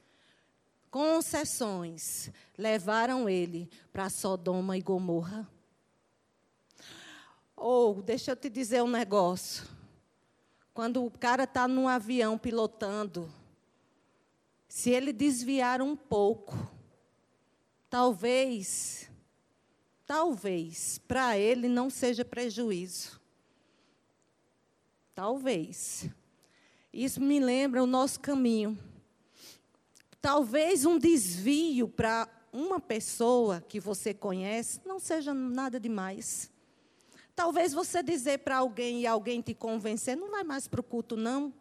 concessões levaram ele para Sodoma e Gomorra. Ou, oh, deixa eu te dizer um negócio. Quando o cara está num avião pilotando, se ele desviar um pouco, talvez, talvez, para ele não seja prejuízo. Talvez. Isso me lembra o nosso caminho. Talvez um desvio para uma pessoa que você conhece não seja nada demais. Talvez você dizer para alguém e alguém te convencer, não vai mais para o culto, não.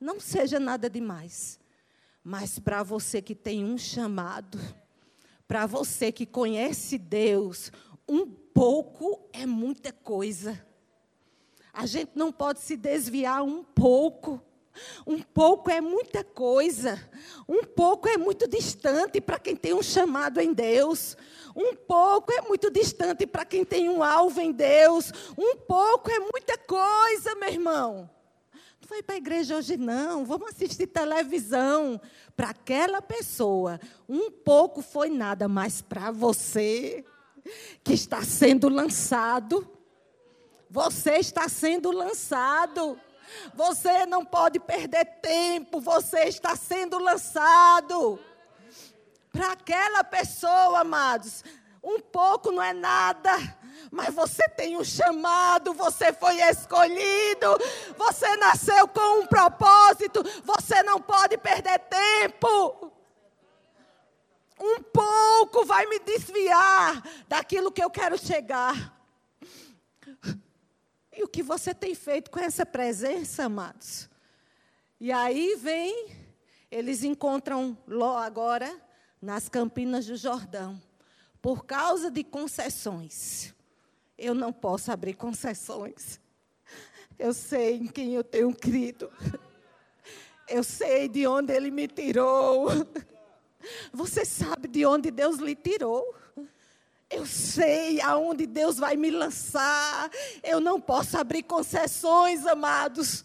Não seja nada demais. Mas para você que tem um chamado, para você que conhece Deus, um pouco é muita coisa. A gente não pode se desviar um pouco. Um pouco é muita coisa. Um pouco é muito distante para quem tem um chamado em Deus. Um pouco é muito distante para quem tem um alvo em Deus. Um pouco é muita coisa, meu irmão. Não vai para a igreja hoje, não. Vamos assistir televisão. Para aquela pessoa, um pouco foi nada, mas para você, que está sendo lançado. Você está sendo lançado. Você não pode perder tempo, você está sendo lançado. Para aquela pessoa, amados, um pouco não é nada, mas você tem um chamado, você foi escolhido, você nasceu com um propósito, você não pode perder tempo. Um pouco vai me desviar daquilo que eu quero chegar. E o que você tem feito com essa presença, amados? E aí vem, eles encontram Ló agora nas campinas do Jordão por causa de concessões. Eu não posso abrir concessões. Eu sei em quem eu tenho crido. Eu sei de onde Ele me tirou. Você sabe de onde Deus lhe tirou. Eu sei aonde Deus vai me lançar. Eu não posso abrir concessões, amados.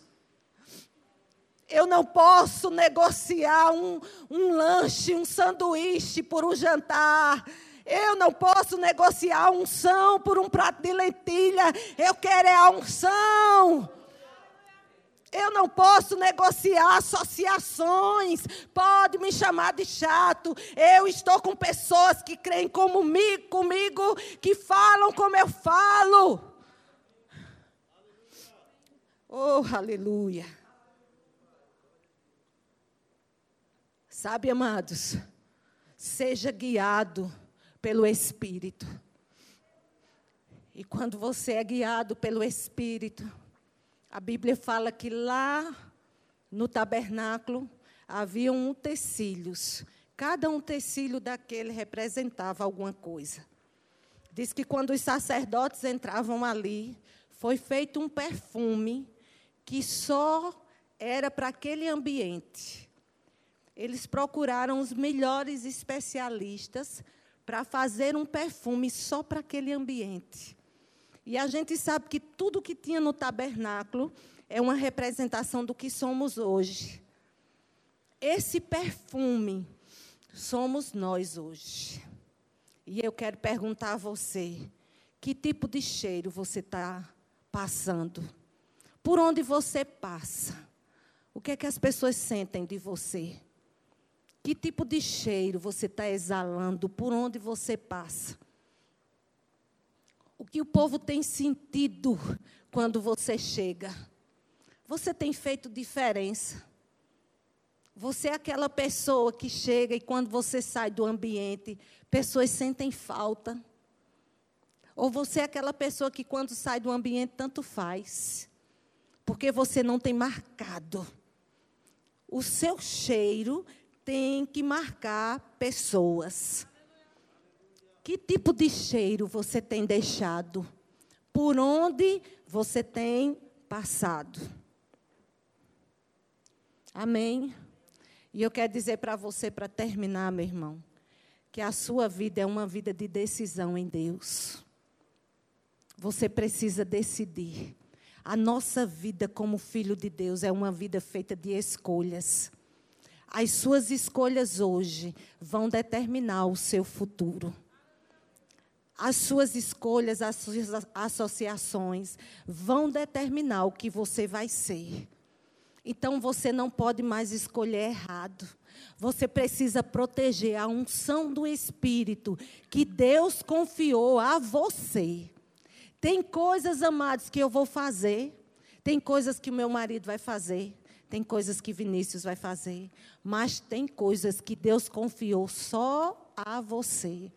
Eu não posso negociar um, um lanche, um sanduíche por um jantar. Eu não posso negociar unção por um prato de lentilha. Eu quero é a unção. Eu não posso negociar associações. Pode me chamar de chato. Eu estou com pessoas que creem como comigo, que falam como eu falo. Oh, aleluia. Sabe, amados, seja guiado pelo Espírito. E quando você é guiado pelo Espírito, a Bíblia fala que lá no tabernáculo havia um utensílios. Cada utensílio daquele representava alguma coisa. Diz que quando os sacerdotes entravam ali, foi feito um perfume que só era para aquele ambiente. Eles procuraram os melhores especialistas para fazer um perfume só para aquele ambiente. E a gente sabe que tudo que tinha no tabernáculo é uma representação do que somos hoje. Esse perfume somos nós hoje. E eu quero perguntar a você: que tipo de cheiro você está passando? Por onde você passa? O que é que as pessoas sentem de você? Que tipo de cheiro você está exalando por onde você passa? O que o povo tem sentido quando você chega? Você tem feito diferença. Você é aquela pessoa que chega e quando você sai do ambiente, pessoas sentem falta. Ou você é aquela pessoa que quando sai do ambiente tanto faz. Porque você não tem marcado. O seu cheiro tem que marcar pessoas. Que tipo de cheiro você tem deixado? Por onde você tem passado? Amém? E eu quero dizer para você, para terminar, meu irmão, que a sua vida é uma vida de decisão em Deus. Você precisa decidir. A nossa vida como filho de Deus é uma vida feita de escolhas. As suas escolhas hoje vão determinar o seu futuro. As suas escolhas, as suas associações vão determinar o que você vai ser. Então você não pode mais escolher errado. Você precisa proteger a unção do Espírito que Deus confiou a você. Tem coisas, amados, que eu vou fazer. Tem coisas que o meu marido vai fazer. Tem coisas que Vinícius vai fazer. Mas tem coisas que Deus confiou só a você.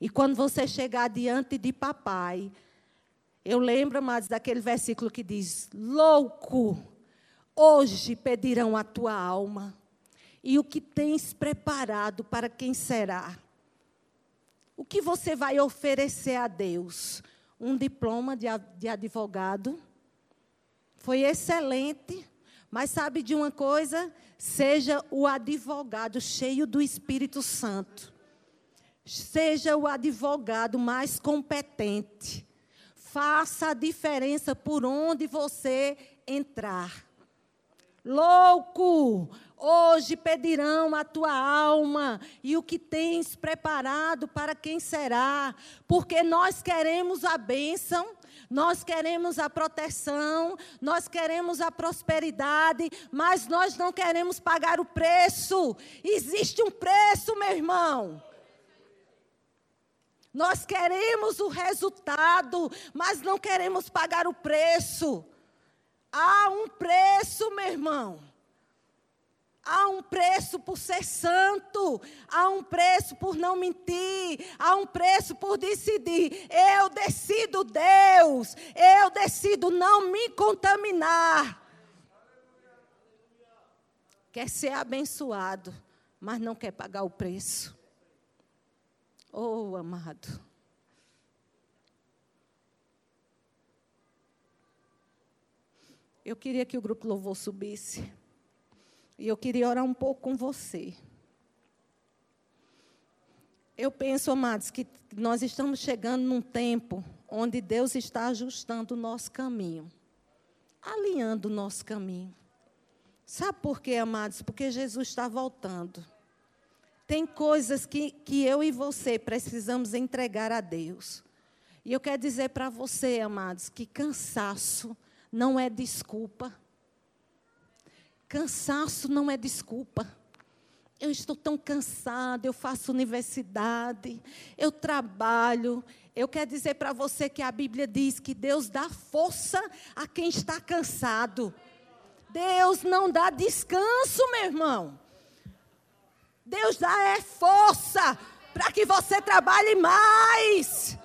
E quando você chegar diante de papai, eu lembro, mais daquele versículo que diz: Louco, hoje pedirão a tua alma, e o que tens preparado para quem será? O que você vai oferecer a Deus? Um diploma de, advogado? Foi excelente, mas sabe de uma coisa? Seja o advogado cheio do Espírito Santo Seja o advogado mais competente. Faça a diferença por onde você entrar. louco. Hoje pedirão a tua alma e o que tens preparado para quem será, porque nós queremos a bênção, nós queremos a proteção, nós queremos a prosperidade, mas nós não queremos pagar o preço. Existe um preço, meu irmão. Nós queremos o resultado, mas não queremos pagar o preço. Há um preço, meu irmão. Há um preço por ser santo, há um preço por não mentir, há um preço por decidir. Eu decido Deus, eu decido não me contaminar. Quer ser abençoado, mas não quer pagar o preço. Oh, amado. Eu queria que o grupo louvor subisse. E eu queria orar um pouco com você. Eu penso, amados, que nós estamos chegando num tempo onde Deus está ajustando o nosso caminho, alinhando o nosso caminho. Sabe por quê, amados? Porque Jesus está voltando. Tem coisas que, que eu e você precisamos entregar a Deus. E eu quero dizer para você, amados, que cansaço não é desculpa. Cansaço não é desculpa. Eu estou tão cansada, eu faço universidade, eu trabalho. Eu quero dizer para você que a Bíblia diz que Deus dá força a quem está cansado. Deus não dá descanso, meu irmão. Deus dá é força para que você trabalhe mais.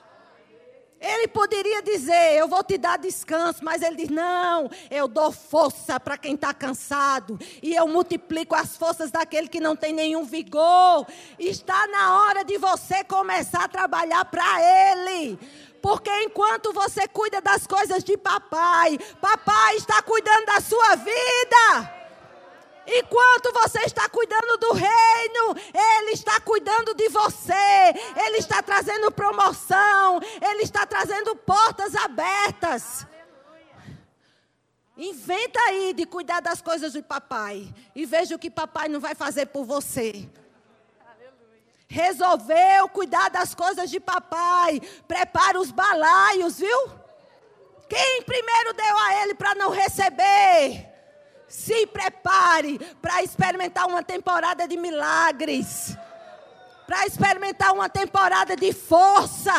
Ele poderia dizer: Eu vou te dar descanso, mas ele diz: Não, eu dou força para quem está cansado, e eu multiplico as forças daquele que não tem nenhum vigor. Está na hora de você começar a trabalhar para Ele. Porque enquanto você cuida das coisas de papai, papai está cuidando da sua vida. Enquanto você está cuidando do reino, Ele está cuidando de você. Ele está trazendo promoção. Ele está trazendo portas abertas. Inventa aí de cuidar das coisas do papai. E veja o que papai não vai fazer por você. Resolveu cuidar das coisas de papai. Prepara os balaios, viu? Quem primeiro deu a ele para não receber? Se prepare para experimentar uma temporada de milagres. Para experimentar uma temporada de força.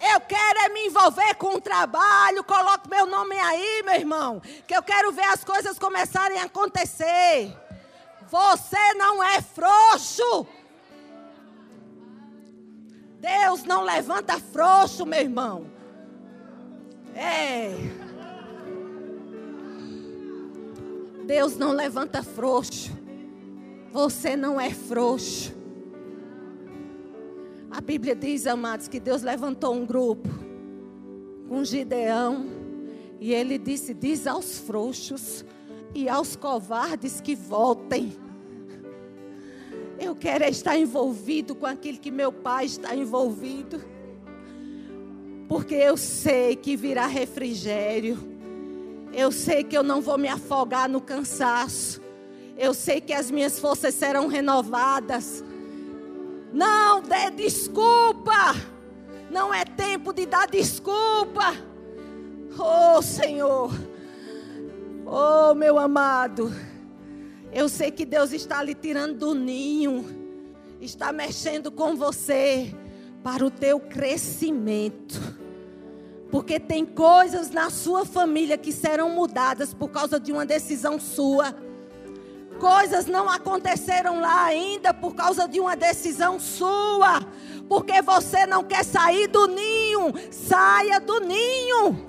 Eu quero é me envolver com o trabalho. Coloque meu nome aí, meu irmão. Que eu quero ver as coisas começarem a acontecer. Você não é frouxo. Deus não levanta frouxo, meu irmão. É. Deus não levanta frouxo. Você não é frouxo. A Bíblia diz, amados, que Deus levantou um grupo com Gideão e ele disse: Diz aos frouxos e aos covardes que voltem. Eu quero estar envolvido com aquilo que meu pai está envolvido, porque eu sei que virá refrigério. Eu sei que eu não vou me afogar no cansaço. Eu sei que as minhas forças serão renovadas. Não dê desculpa. Não é tempo de dar desculpa. Oh, Senhor. Oh, meu amado. Eu sei que Deus está lhe tirando do ninho. Está mexendo com você para o teu crescimento. Porque tem coisas na sua família que serão mudadas por causa de uma decisão sua. Coisas não aconteceram lá ainda por causa de uma decisão sua. Porque você não quer sair do ninho. Saia do ninho.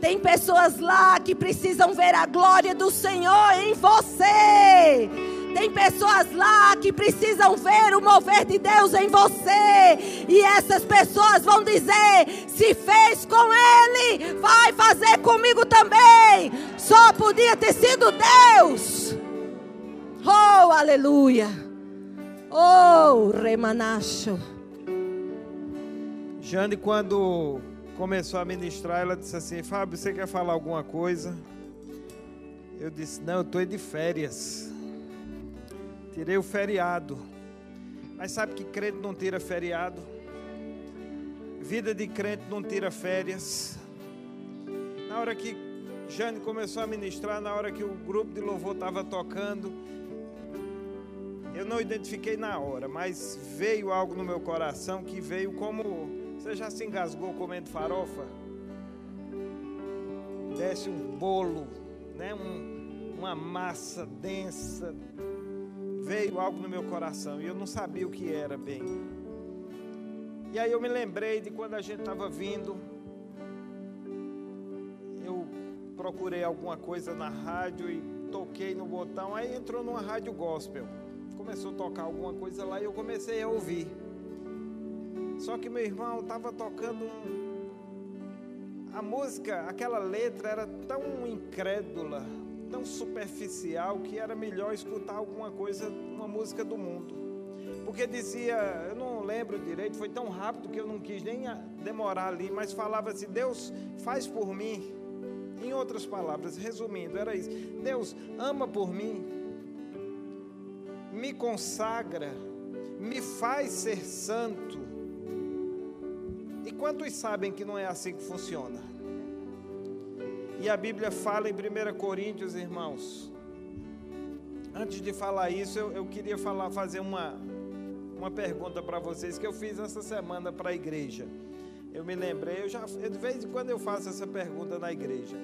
Tem pessoas lá que precisam ver a glória do Senhor em você. Tem pessoas lá que precisam ver o mover de Deus em você. E essas pessoas vão dizer: se fez com Ele, vai fazer comigo também. Só podia ter sido Deus. Oh, aleluia. Oh, remanacho. Jane, quando começou a ministrar, ela disse assim: Fábio, você quer falar alguma coisa? Eu disse: Não, eu estou de férias. Tirei o feriado. Mas sabe que crente não tira feriado? Vida de crente não tira férias. Na hora que Jane começou a ministrar, na hora que o grupo de louvor estava tocando, eu não identifiquei na hora, mas veio algo no meu coração que veio como. Você já se engasgou comendo farofa? Desce um bolo, né? Um, uma massa densa. Veio algo no meu coração e eu não sabia o que era bem. E aí eu me lembrei de quando a gente estava vindo. Eu procurei alguma coisa na rádio e toquei no botão. Aí entrou numa rádio gospel começou a tocar alguma coisa lá e eu comecei a ouvir. Só que meu irmão estava tocando um... a música, aquela letra era tão incrédula, tão superficial que era melhor escutar alguma coisa, uma música do mundo. Porque dizia, eu não lembro direito, foi tão rápido que eu não quis nem demorar ali, mas falava assim: Deus faz por mim. Em outras palavras, resumindo, era isso: Deus ama por mim me consagra, me faz ser santo. E quantos sabem que não é assim que funciona? E a Bíblia fala em 1 Coríntios, irmãos. Antes de falar isso, eu, eu queria falar, fazer uma, uma pergunta para vocês que eu fiz essa semana para a igreja. Eu me lembrei, eu já, de vez em quando eu faço essa pergunta na igreja.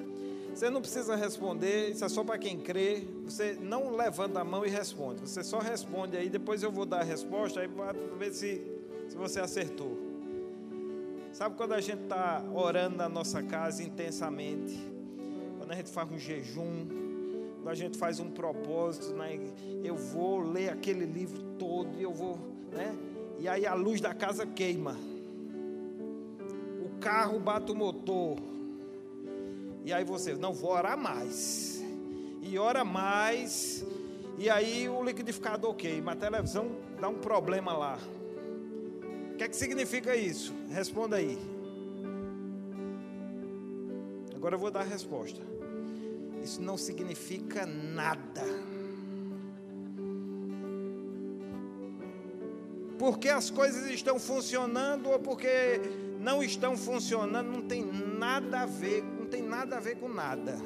Você não precisa responder, isso é só para quem crê. Você não levanta a mão e responde. Você só responde aí, depois eu vou dar a resposta, aí para ver se, se você acertou. Sabe quando a gente está orando na nossa casa intensamente? Quando a gente faz um jejum, quando a gente faz um propósito, né? eu vou ler aquele livro todo e eu vou, né? E aí a luz da casa queima. O carro bate o motor e aí você, não vou orar mais. E ora mais. E aí o liquidificador queima, a televisão dá um problema lá. O que é que significa isso? Responda aí. Agora eu vou dar a resposta. Isso não significa nada. Porque as coisas estão funcionando ou porque não estão funcionando, não tem nada a ver tem nada a ver com nada.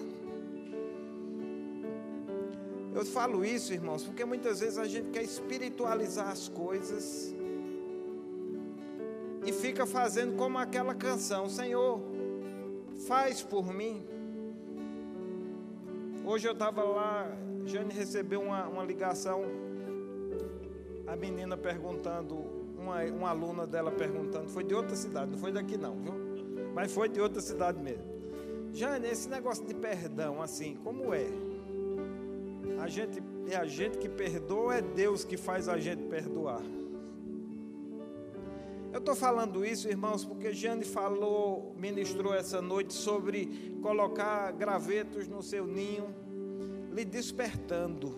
Eu falo isso, irmãos, porque muitas vezes a gente quer espiritualizar as coisas e fica fazendo como aquela canção: Senhor, faz por mim. Hoje eu estava lá, Jane recebeu uma, uma ligação, a menina perguntando, uma, uma aluna dela perguntando, foi de outra cidade, não foi daqui não, viu? Mas foi de outra cidade mesmo. Jane, esse negócio de perdão, assim, como é? A gente é a gente que perdoa, é Deus que faz a gente perdoar. Eu estou falando isso, irmãos, porque Jane falou, ministrou essa noite sobre colocar gravetos no seu ninho, lhe despertando.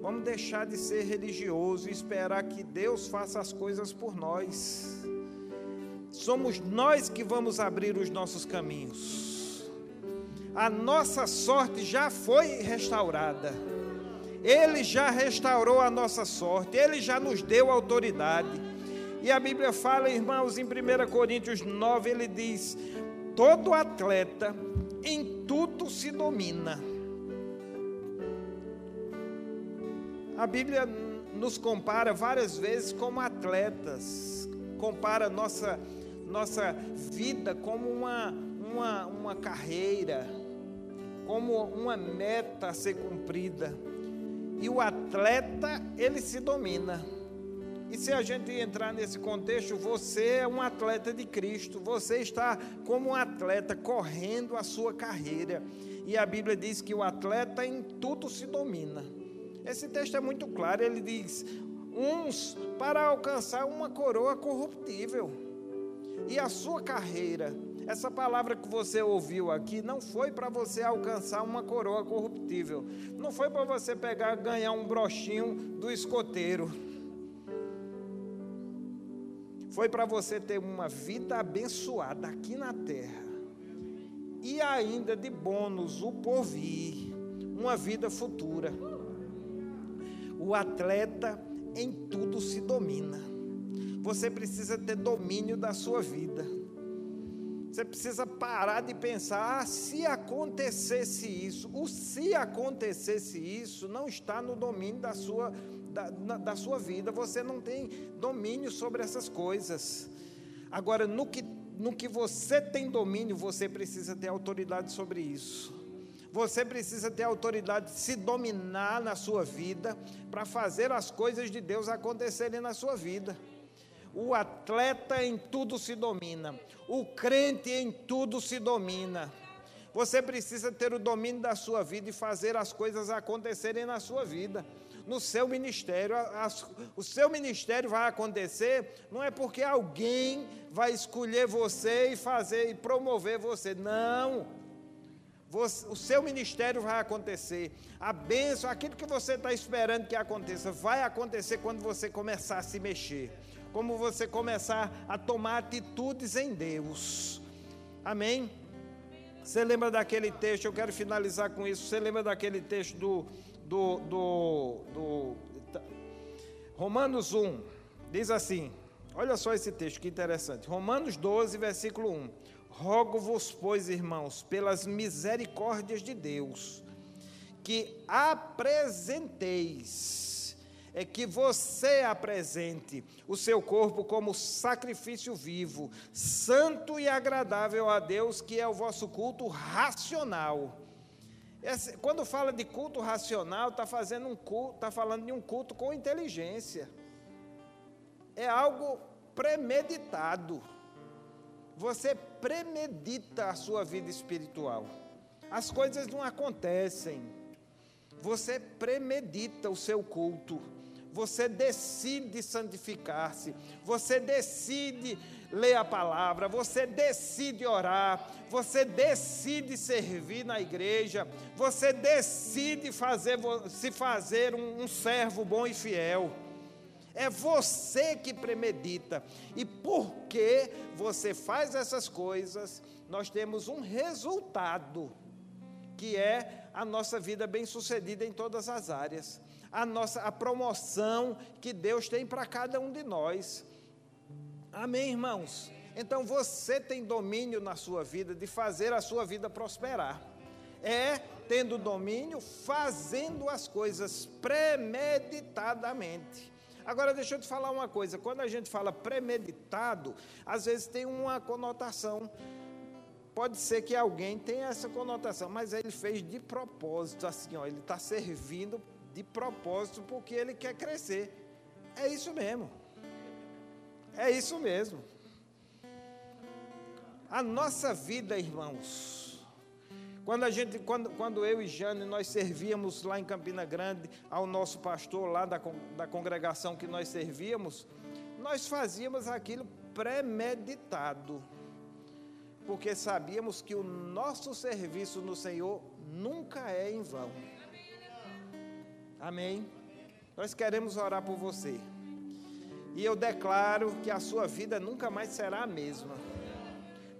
Vamos deixar de ser religioso e esperar que Deus faça as coisas por nós somos nós que vamos abrir os nossos caminhos. A nossa sorte já foi restaurada. Ele já restaurou a nossa sorte, ele já nos deu autoridade. E a Bíblia fala, irmãos, em 1 Coríntios 9, ele diz: todo atleta em tudo se domina. A Bíblia nos compara várias vezes como atletas, compara nossa nossa vida como uma, uma, uma carreira, como uma meta a ser cumprida. E o atleta, ele se domina. E se a gente entrar nesse contexto, você é um atleta de Cristo, você está como um atleta correndo a sua carreira. E a Bíblia diz que o atleta em tudo se domina. Esse texto é muito claro, ele diz: uns para alcançar uma coroa corruptível e a sua carreira, essa palavra que você ouviu aqui, não foi para você alcançar uma coroa corruptível. Não foi para você pegar ganhar um brochinho do escoteiro. Foi para você ter uma vida abençoada aqui na terra e ainda de bônus o porvir, uma vida futura. O atleta em tudo se domina. Você precisa ter domínio da sua vida. Você precisa parar de pensar, ah, se acontecesse isso. O se acontecesse isso não está no domínio da sua, da, da sua vida. Você não tem domínio sobre essas coisas. Agora, no que, no que você tem domínio, você precisa ter autoridade sobre isso. Você precisa ter autoridade de se dominar na sua vida para fazer as coisas de Deus acontecerem na sua vida. O atleta em tudo se domina, o crente em tudo se domina. Você precisa ter o domínio da sua vida e fazer as coisas acontecerem na sua vida, no seu ministério. o seu ministério vai acontecer não é porque alguém vai escolher você e fazer e promover você, não. Você, o seu ministério vai acontecer. A bênção, aquilo que você está esperando que aconteça, vai acontecer quando você começar a se mexer como você começar a tomar atitudes em Deus. Amém? Você lembra daquele texto? Eu quero finalizar com isso. Você lembra daquele texto do, do, do, do Romanos 1? Diz assim: olha só esse texto que interessante. Romanos 12, versículo 1. Rogo-vos, pois, irmãos, pelas misericórdias de Deus, que apresenteis é que você apresente o seu corpo como sacrifício vivo, santo e agradável a Deus, que é o vosso culto racional. Quando fala de culto racional, está fazendo um culto, está falando de um culto com inteligência. É algo premeditado. Você premedita a sua vida espiritual. As coisas não acontecem. Você premedita o seu culto você decide santificar-se, você decide ler a palavra, você decide orar, você decide servir na igreja, você decide fazer, se fazer um, um servo bom e fiel. É você que premedita. E porque você faz essas coisas, nós temos um resultado, que é a nossa vida bem-sucedida em todas as áreas a nossa a promoção que Deus tem para cada um de nós. Amém, irmãos. Então você tem domínio na sua vida de fazer a sua vida prosperar. É tendo domínio, fazendo as coisas premeditadamente. Agora deixa eu te falar uma coisa, quando a gente fala premeditado, às vezes tem uma conotação pode ser que alguém tenha essa conotação, mas ele fez de propósito, assim, ó, ele está servindo de propósito, porque ele quer crescer. É isso mesmo. É isso mesmo. A nossa vida, irmãos, quando a gente, quando, quando eu e Jane nós servíamos lá em Campina Grande ao nosso pastor lá da, da congregação que nós servíamos, nós fazíamos aquilo premeditado, porque sabíamos que o nosso serviço no Senhor nunca é em vão. Amém? Nós queremos orar por você. E eu declaro que a sua vida nunca mais será a mesma.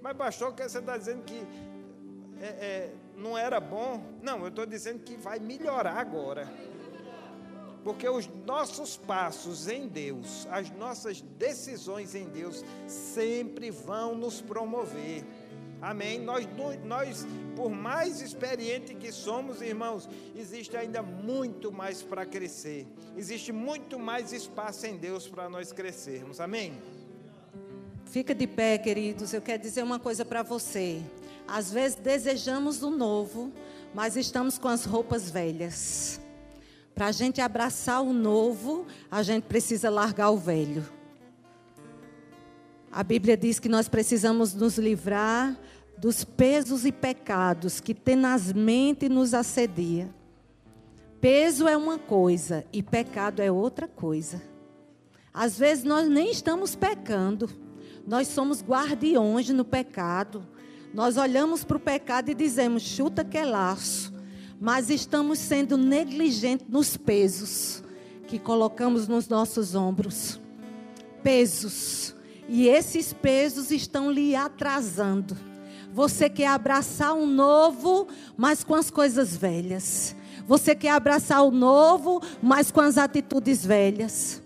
Mas, pastor, que você está dizendo que é, é, não era bom? Não, eu estou dizendo que vai melhorar agora. Porque os nossos passos em Deus, as nossas decisões em Deus, sempre vão nos promover. Amém? Nós, nós, por mais experiente que somos, irmãos, existe ainda muito mais para crescer. Existe muito mais espaço em Deus para nós crescermos. Amém? Fica de pé, queridos. Eu quero dizer uma coisa para você. Às vezes desejamos o novo, mas estamos com as roupas velhas. Para a gente abraçar o novo, a gente precisa largar o velho. A Bíblia diz que nós precisamos nos livrar dos pesos e pecados que tenazmente nos assedia. Peso é uma coisa e pecado é outra coisa. Às vezes nós nem estamos pecando, nós somos guardiões no pecado. Nós olhamos para o pecado e dizemos, chuta que é laço. Mas estamos sendo negligentes nos pesos que colocamos nos nossos ombros. Pesos e esses pesos estão lhe atrasando. Você quer abraçar um novo, mas com as coisas velhas. Você quer abraçar o novo, mas com as atitudes velhas.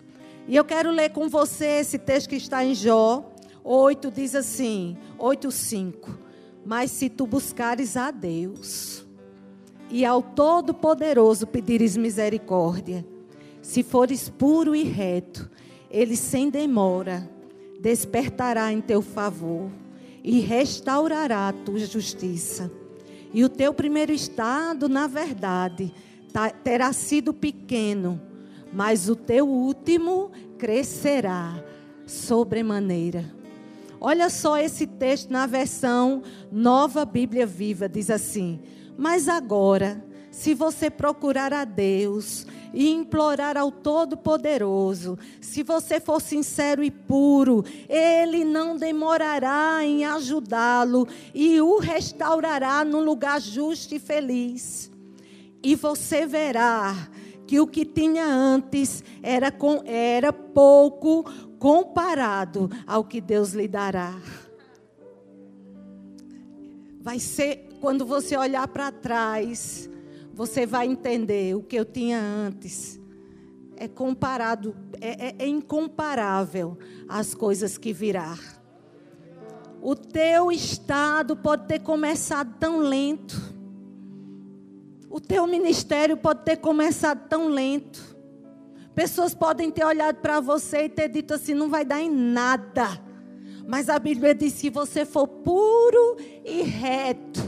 E eu quero ler com você esse texto que está em Jó 8, diz assim: 8, 5. Mas se tu buscares a Deus e ao Todo-Poderoso pedires misericórdia, se fores puro e reto, ele sem demora despertará em teu favor e restaurará a tua justiça. E o teu primeiro estado, na verdade, tá, terá sido pequeno, mas o teu último crescerá sobremaneira. Olha só esse texto na versão Nova Bíblia Viva, diz assim: Mas agora, se você procurar a Deus e implorar ao Todo-Poderoso. Se você for sincero e puro, Ele não demorará em ajudá-lo e o restaurará num lugar justo e feliz. E você verá que o que tinha antes era, com, era pouco comparado ao que Deus lhe dará. Vai ser quando você olhar para trás você vai entender o que eu tinha antes. É comparado, é, é, é incomparável às coisas que virá. O teu estado pode ter começado tão lento. O teu ministério pode ter começado tão lento. Pessoas podem ter olhado para você e ter dito assim: não vai dar em nada. Mas a Bíblia diz: se você for puro e reto,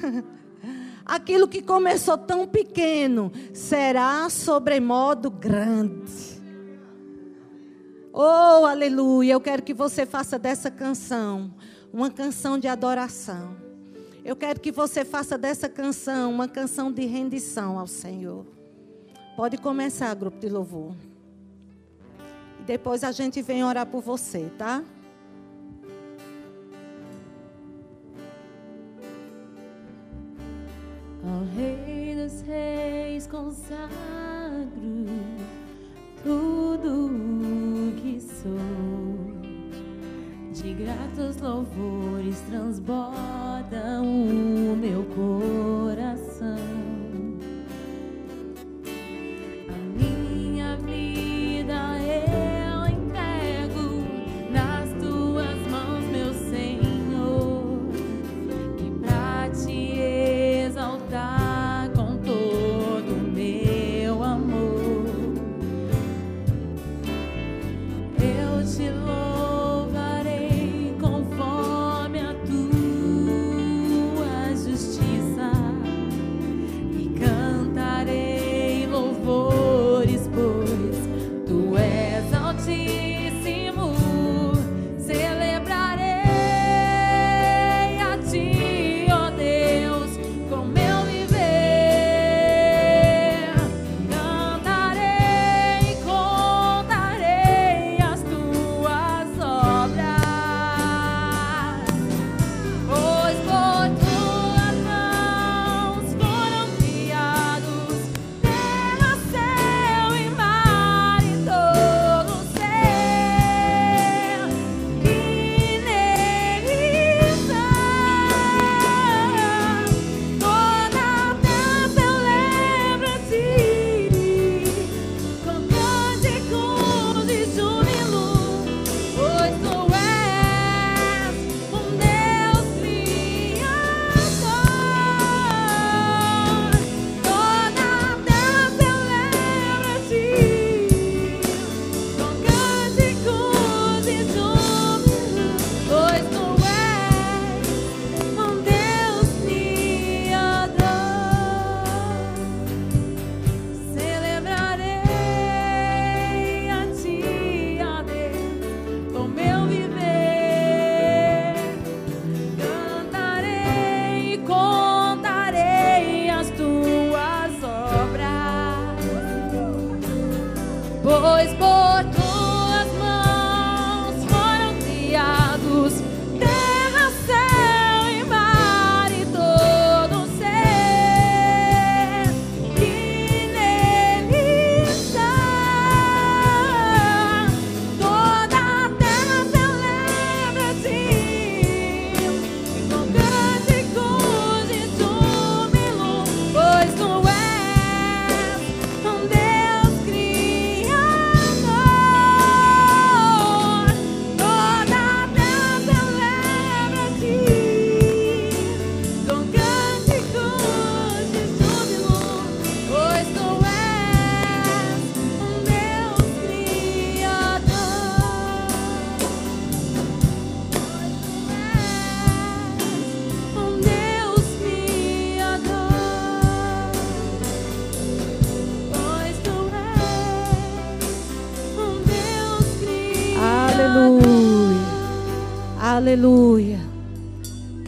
aquilo que começou tão pequeno será sobremodo grande. Oh, aleluia! Eu quero que você faça dessa canção uma canção de adoração. Eu quero que você faça dessa canção uma canção de rendição ao Senhor. Pode começar, grupo de louvor. Depois a gente vem orar por você, tá? Ao Rei dos Reis consagro tudo o que sou. De gratos louvores transborda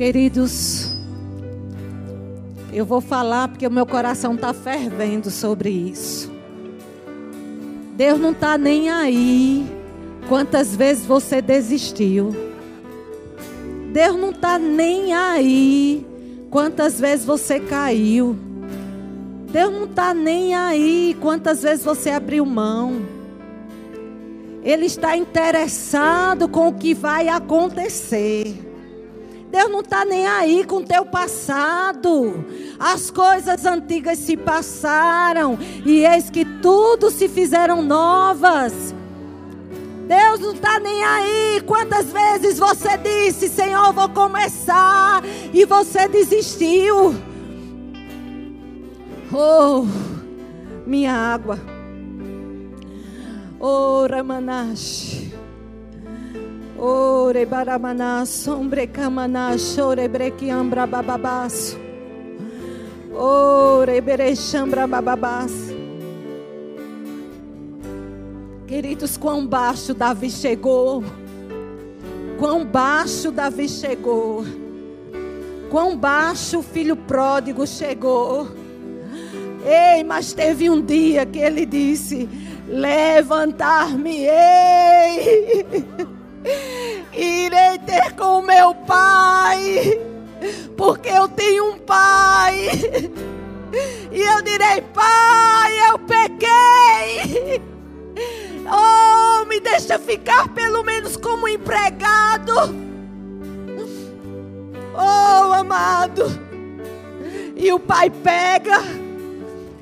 Queridos, eu vou falar porque o meu coração está fervendo sobre isso. Deus não está nem aí quantas vezes você desistiu. Deus não está nem aí quantas vezes você caiu. Deus não está nem aí quantas vezes você abriu mão. Ele está interessado com o que vai acontecer. Deus não está nem aí com o teu passado. As coisas antigas se passaram e eis que tudo se fizeram novas. Deus não está nem aí. Quantas vezes você disse, Senhor, vou começar, e você desistiu. Oh, minha água. Oh, Ramanash. Ore baramana sombre kamana chore brequiambra bababaço. Ore berechambra bababaço. Queridos, quão baixo Davi chegou. Quão baixo Davi chegou. Quão baixo o filho pródigo chegou. Ei, mas teve um dia que ele disse: Levantar-me-ei. Irei ter com meu pai, porque eu tenho um pai. E eu direi: Pai, eu pequei. Oh, me deixa ficar pelo menos como empregado. Oh, amado. E o pai pega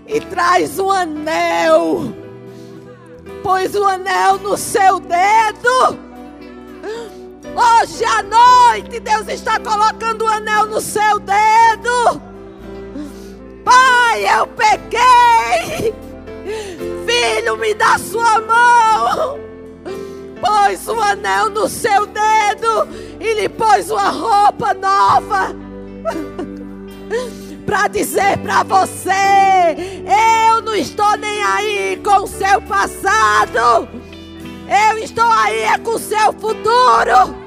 e traz um anel. Pôs o anel no seu dedo. Hoje à noite, Deus está colocando o anel no seu dedo. Pai, eu pequei. Filho, me dá sua mão. Pôs o anel no seu dedo e lhe pôs uma roupa nova. para dizer para você: eu não estou nem aí com o seu passado. Eu estou aí é com o seu futuro.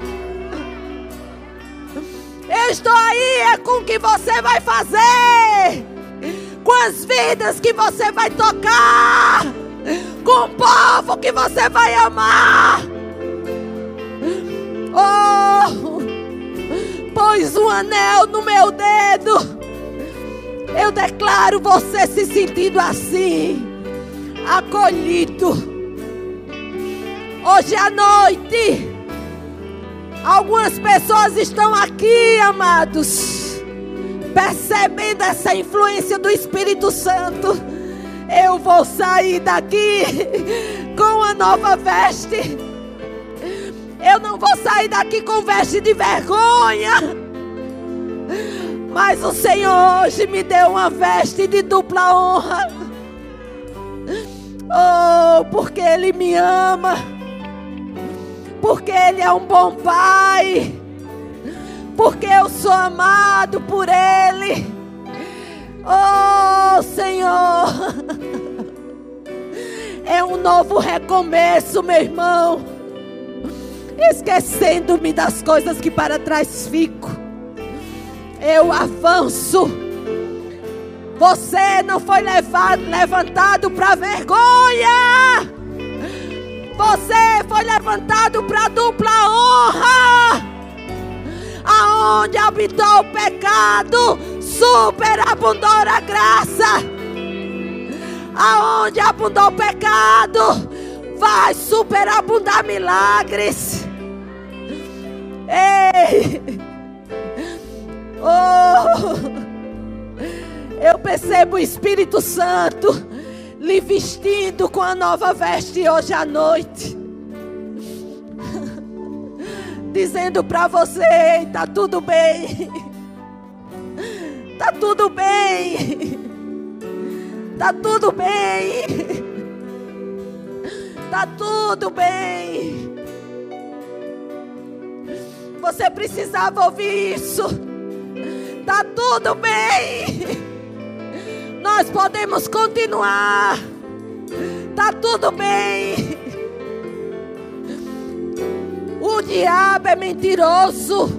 Eu estou aí é com o que você vai fazer. Com as vidas que você vai tocar. Com o povo que você vai amar. Oh, pôs um anel no meu dedo. Eu declaro você se sentindo assim, acolhido. Hoje à noite, algumas pessoas estão aqui, amados, percebendo essa influência do Espírito Santo. Eu vou sair daqui com a nova veste. Eu não vou sair daqui com veste de vergonha. Mas o Senhor hoje me deu uma veste de dupla honra. Oh, porque Ele me ama. Porque Ele é um bom Pai. Porque eu sou amado por Ele. Oh, Senhor. É um novo recomeço, meu irmão. Esquecendo-me das coisas que para trás fico eu avanço. Você não foi levado, levantado para vergonha. Você foi levantado para dupla honra. Aonde habitou o pecado, superabundou a graça. Aonde abundou o pecado, vai superabundar milagres. Ei! Oh! Eu percebo o Espírito Santo lhe vestindo com a nova veste hoje à noite. Dizendo para você: tá tudo bem. Tá tudo bem. Tá tudo bem. Tá tudo bem. Você precisava ouvir isso. Tá tudo bem. Nós podemos continuar. Tá tudo bem. O diabo é mentiroso.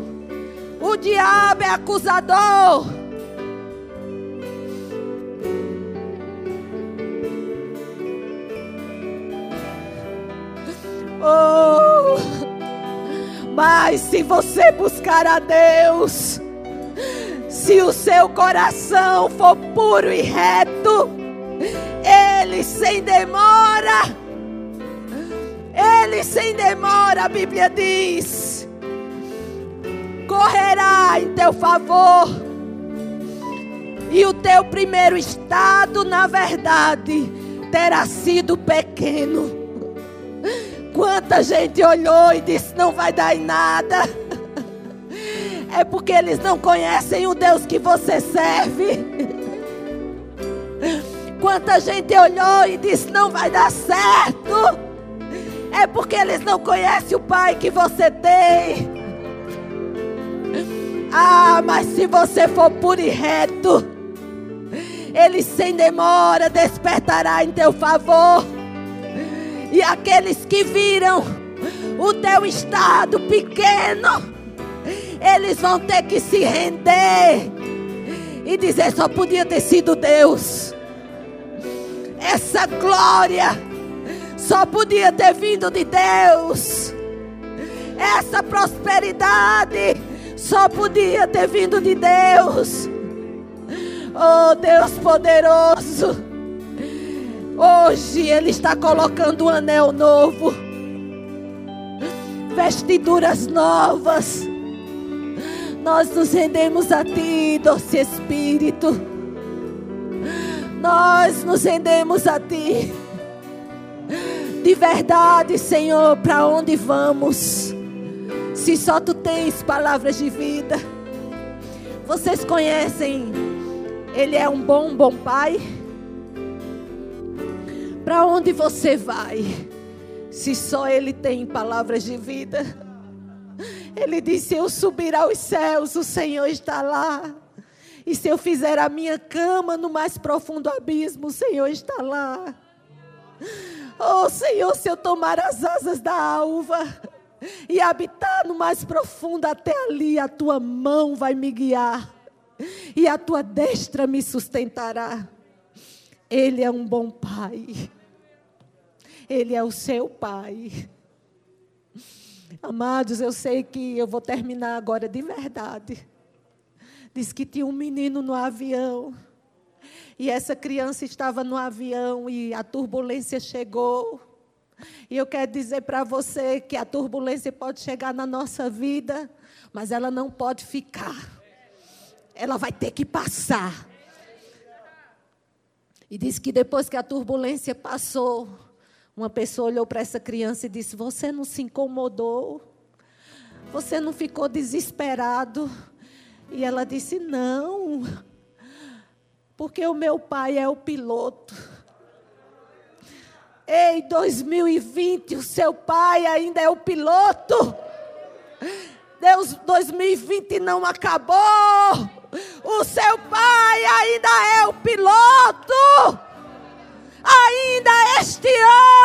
O diabo é acusador. Oh, mas se você buscar a Deus, se o seu coração for puro e reto, Ele sem demora, Ele sem demora, a Bíblia diz, correrá em teu favor, e o teu primeiro estado, na verdade, terá sido pequeno. Quanta gente olhou e disse: não vai dar em nada. É porque eles não conhecem o Deus que você serve. Quanta gente olhou e disse: não vai dar certo. É porque eles não conhecem o Pai que você tem. Ah, mas se você for puro e reto, Ele sem demora despertará em teu favor. E aqueles que viram o teu estado pequeno, eles vão ter que se render e dizer: só podia ter sido Deus. Essa glória só podia ter vindo de Deus. Essa prosperidade só podia ter vindo de Deus. Oh Deus poderoso. Hoje Ele está colocando um anel novo, vestiduras novas. Nós nos rendemos a Ti, doce Espírito. Nós nos rendemos a Ti. De verdade, Senhor, para onde vamos? Se só Tu tens palavras de vida. Vocês conhecem, Ele é um bom, bom Pai. Para onde você vai? Se só Ele tem palavras de vida. Ele disse: Eu subir aos céus, o Senhor está lá. E se eu fizer a minha cama no mais profundo abismo, o Senhor está lá. Oh Senhor, se eu tomar as asas da alva e habitar no mais profundo até ali, a tua mão vai me guiar e a tua destra me sustentará. Ele é um bom pai. Ele é o seu pai. Amados, eu sei que eu vou terminar agora de verdade. Diz que tinha um menino no avião. E essa criança estava no avião e a turbulência chegou. E eu quero dizer para você que a turbulência pode chegar na nossa vida, mas ela não pode ficar. Ela vai ter que passar. E diz que depois que a turbulência passou, uma pessoa olhou para essa criança e disse: Você não se incomodou? Você não ficou desesperado? E ela disse: Não, porque o meu pai é o piloto. Ei, 2020, o seu pai ainda é o piloto. Deus, 2020 não acabou. O seu pai ainda é o piloto. Ainda este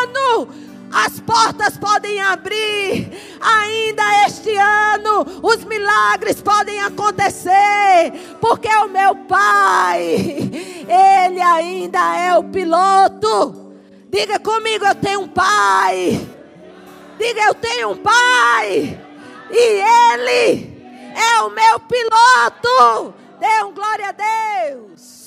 ano as portas podem abrir. Ainda este ano os milagres podem acontecer, porque o meu pai, ele ainda é o piloto. Diga comigo, eu tenho um pai. Diga, eu tenho um pai. E ele é o meu piloto. Dê um glória a Deus.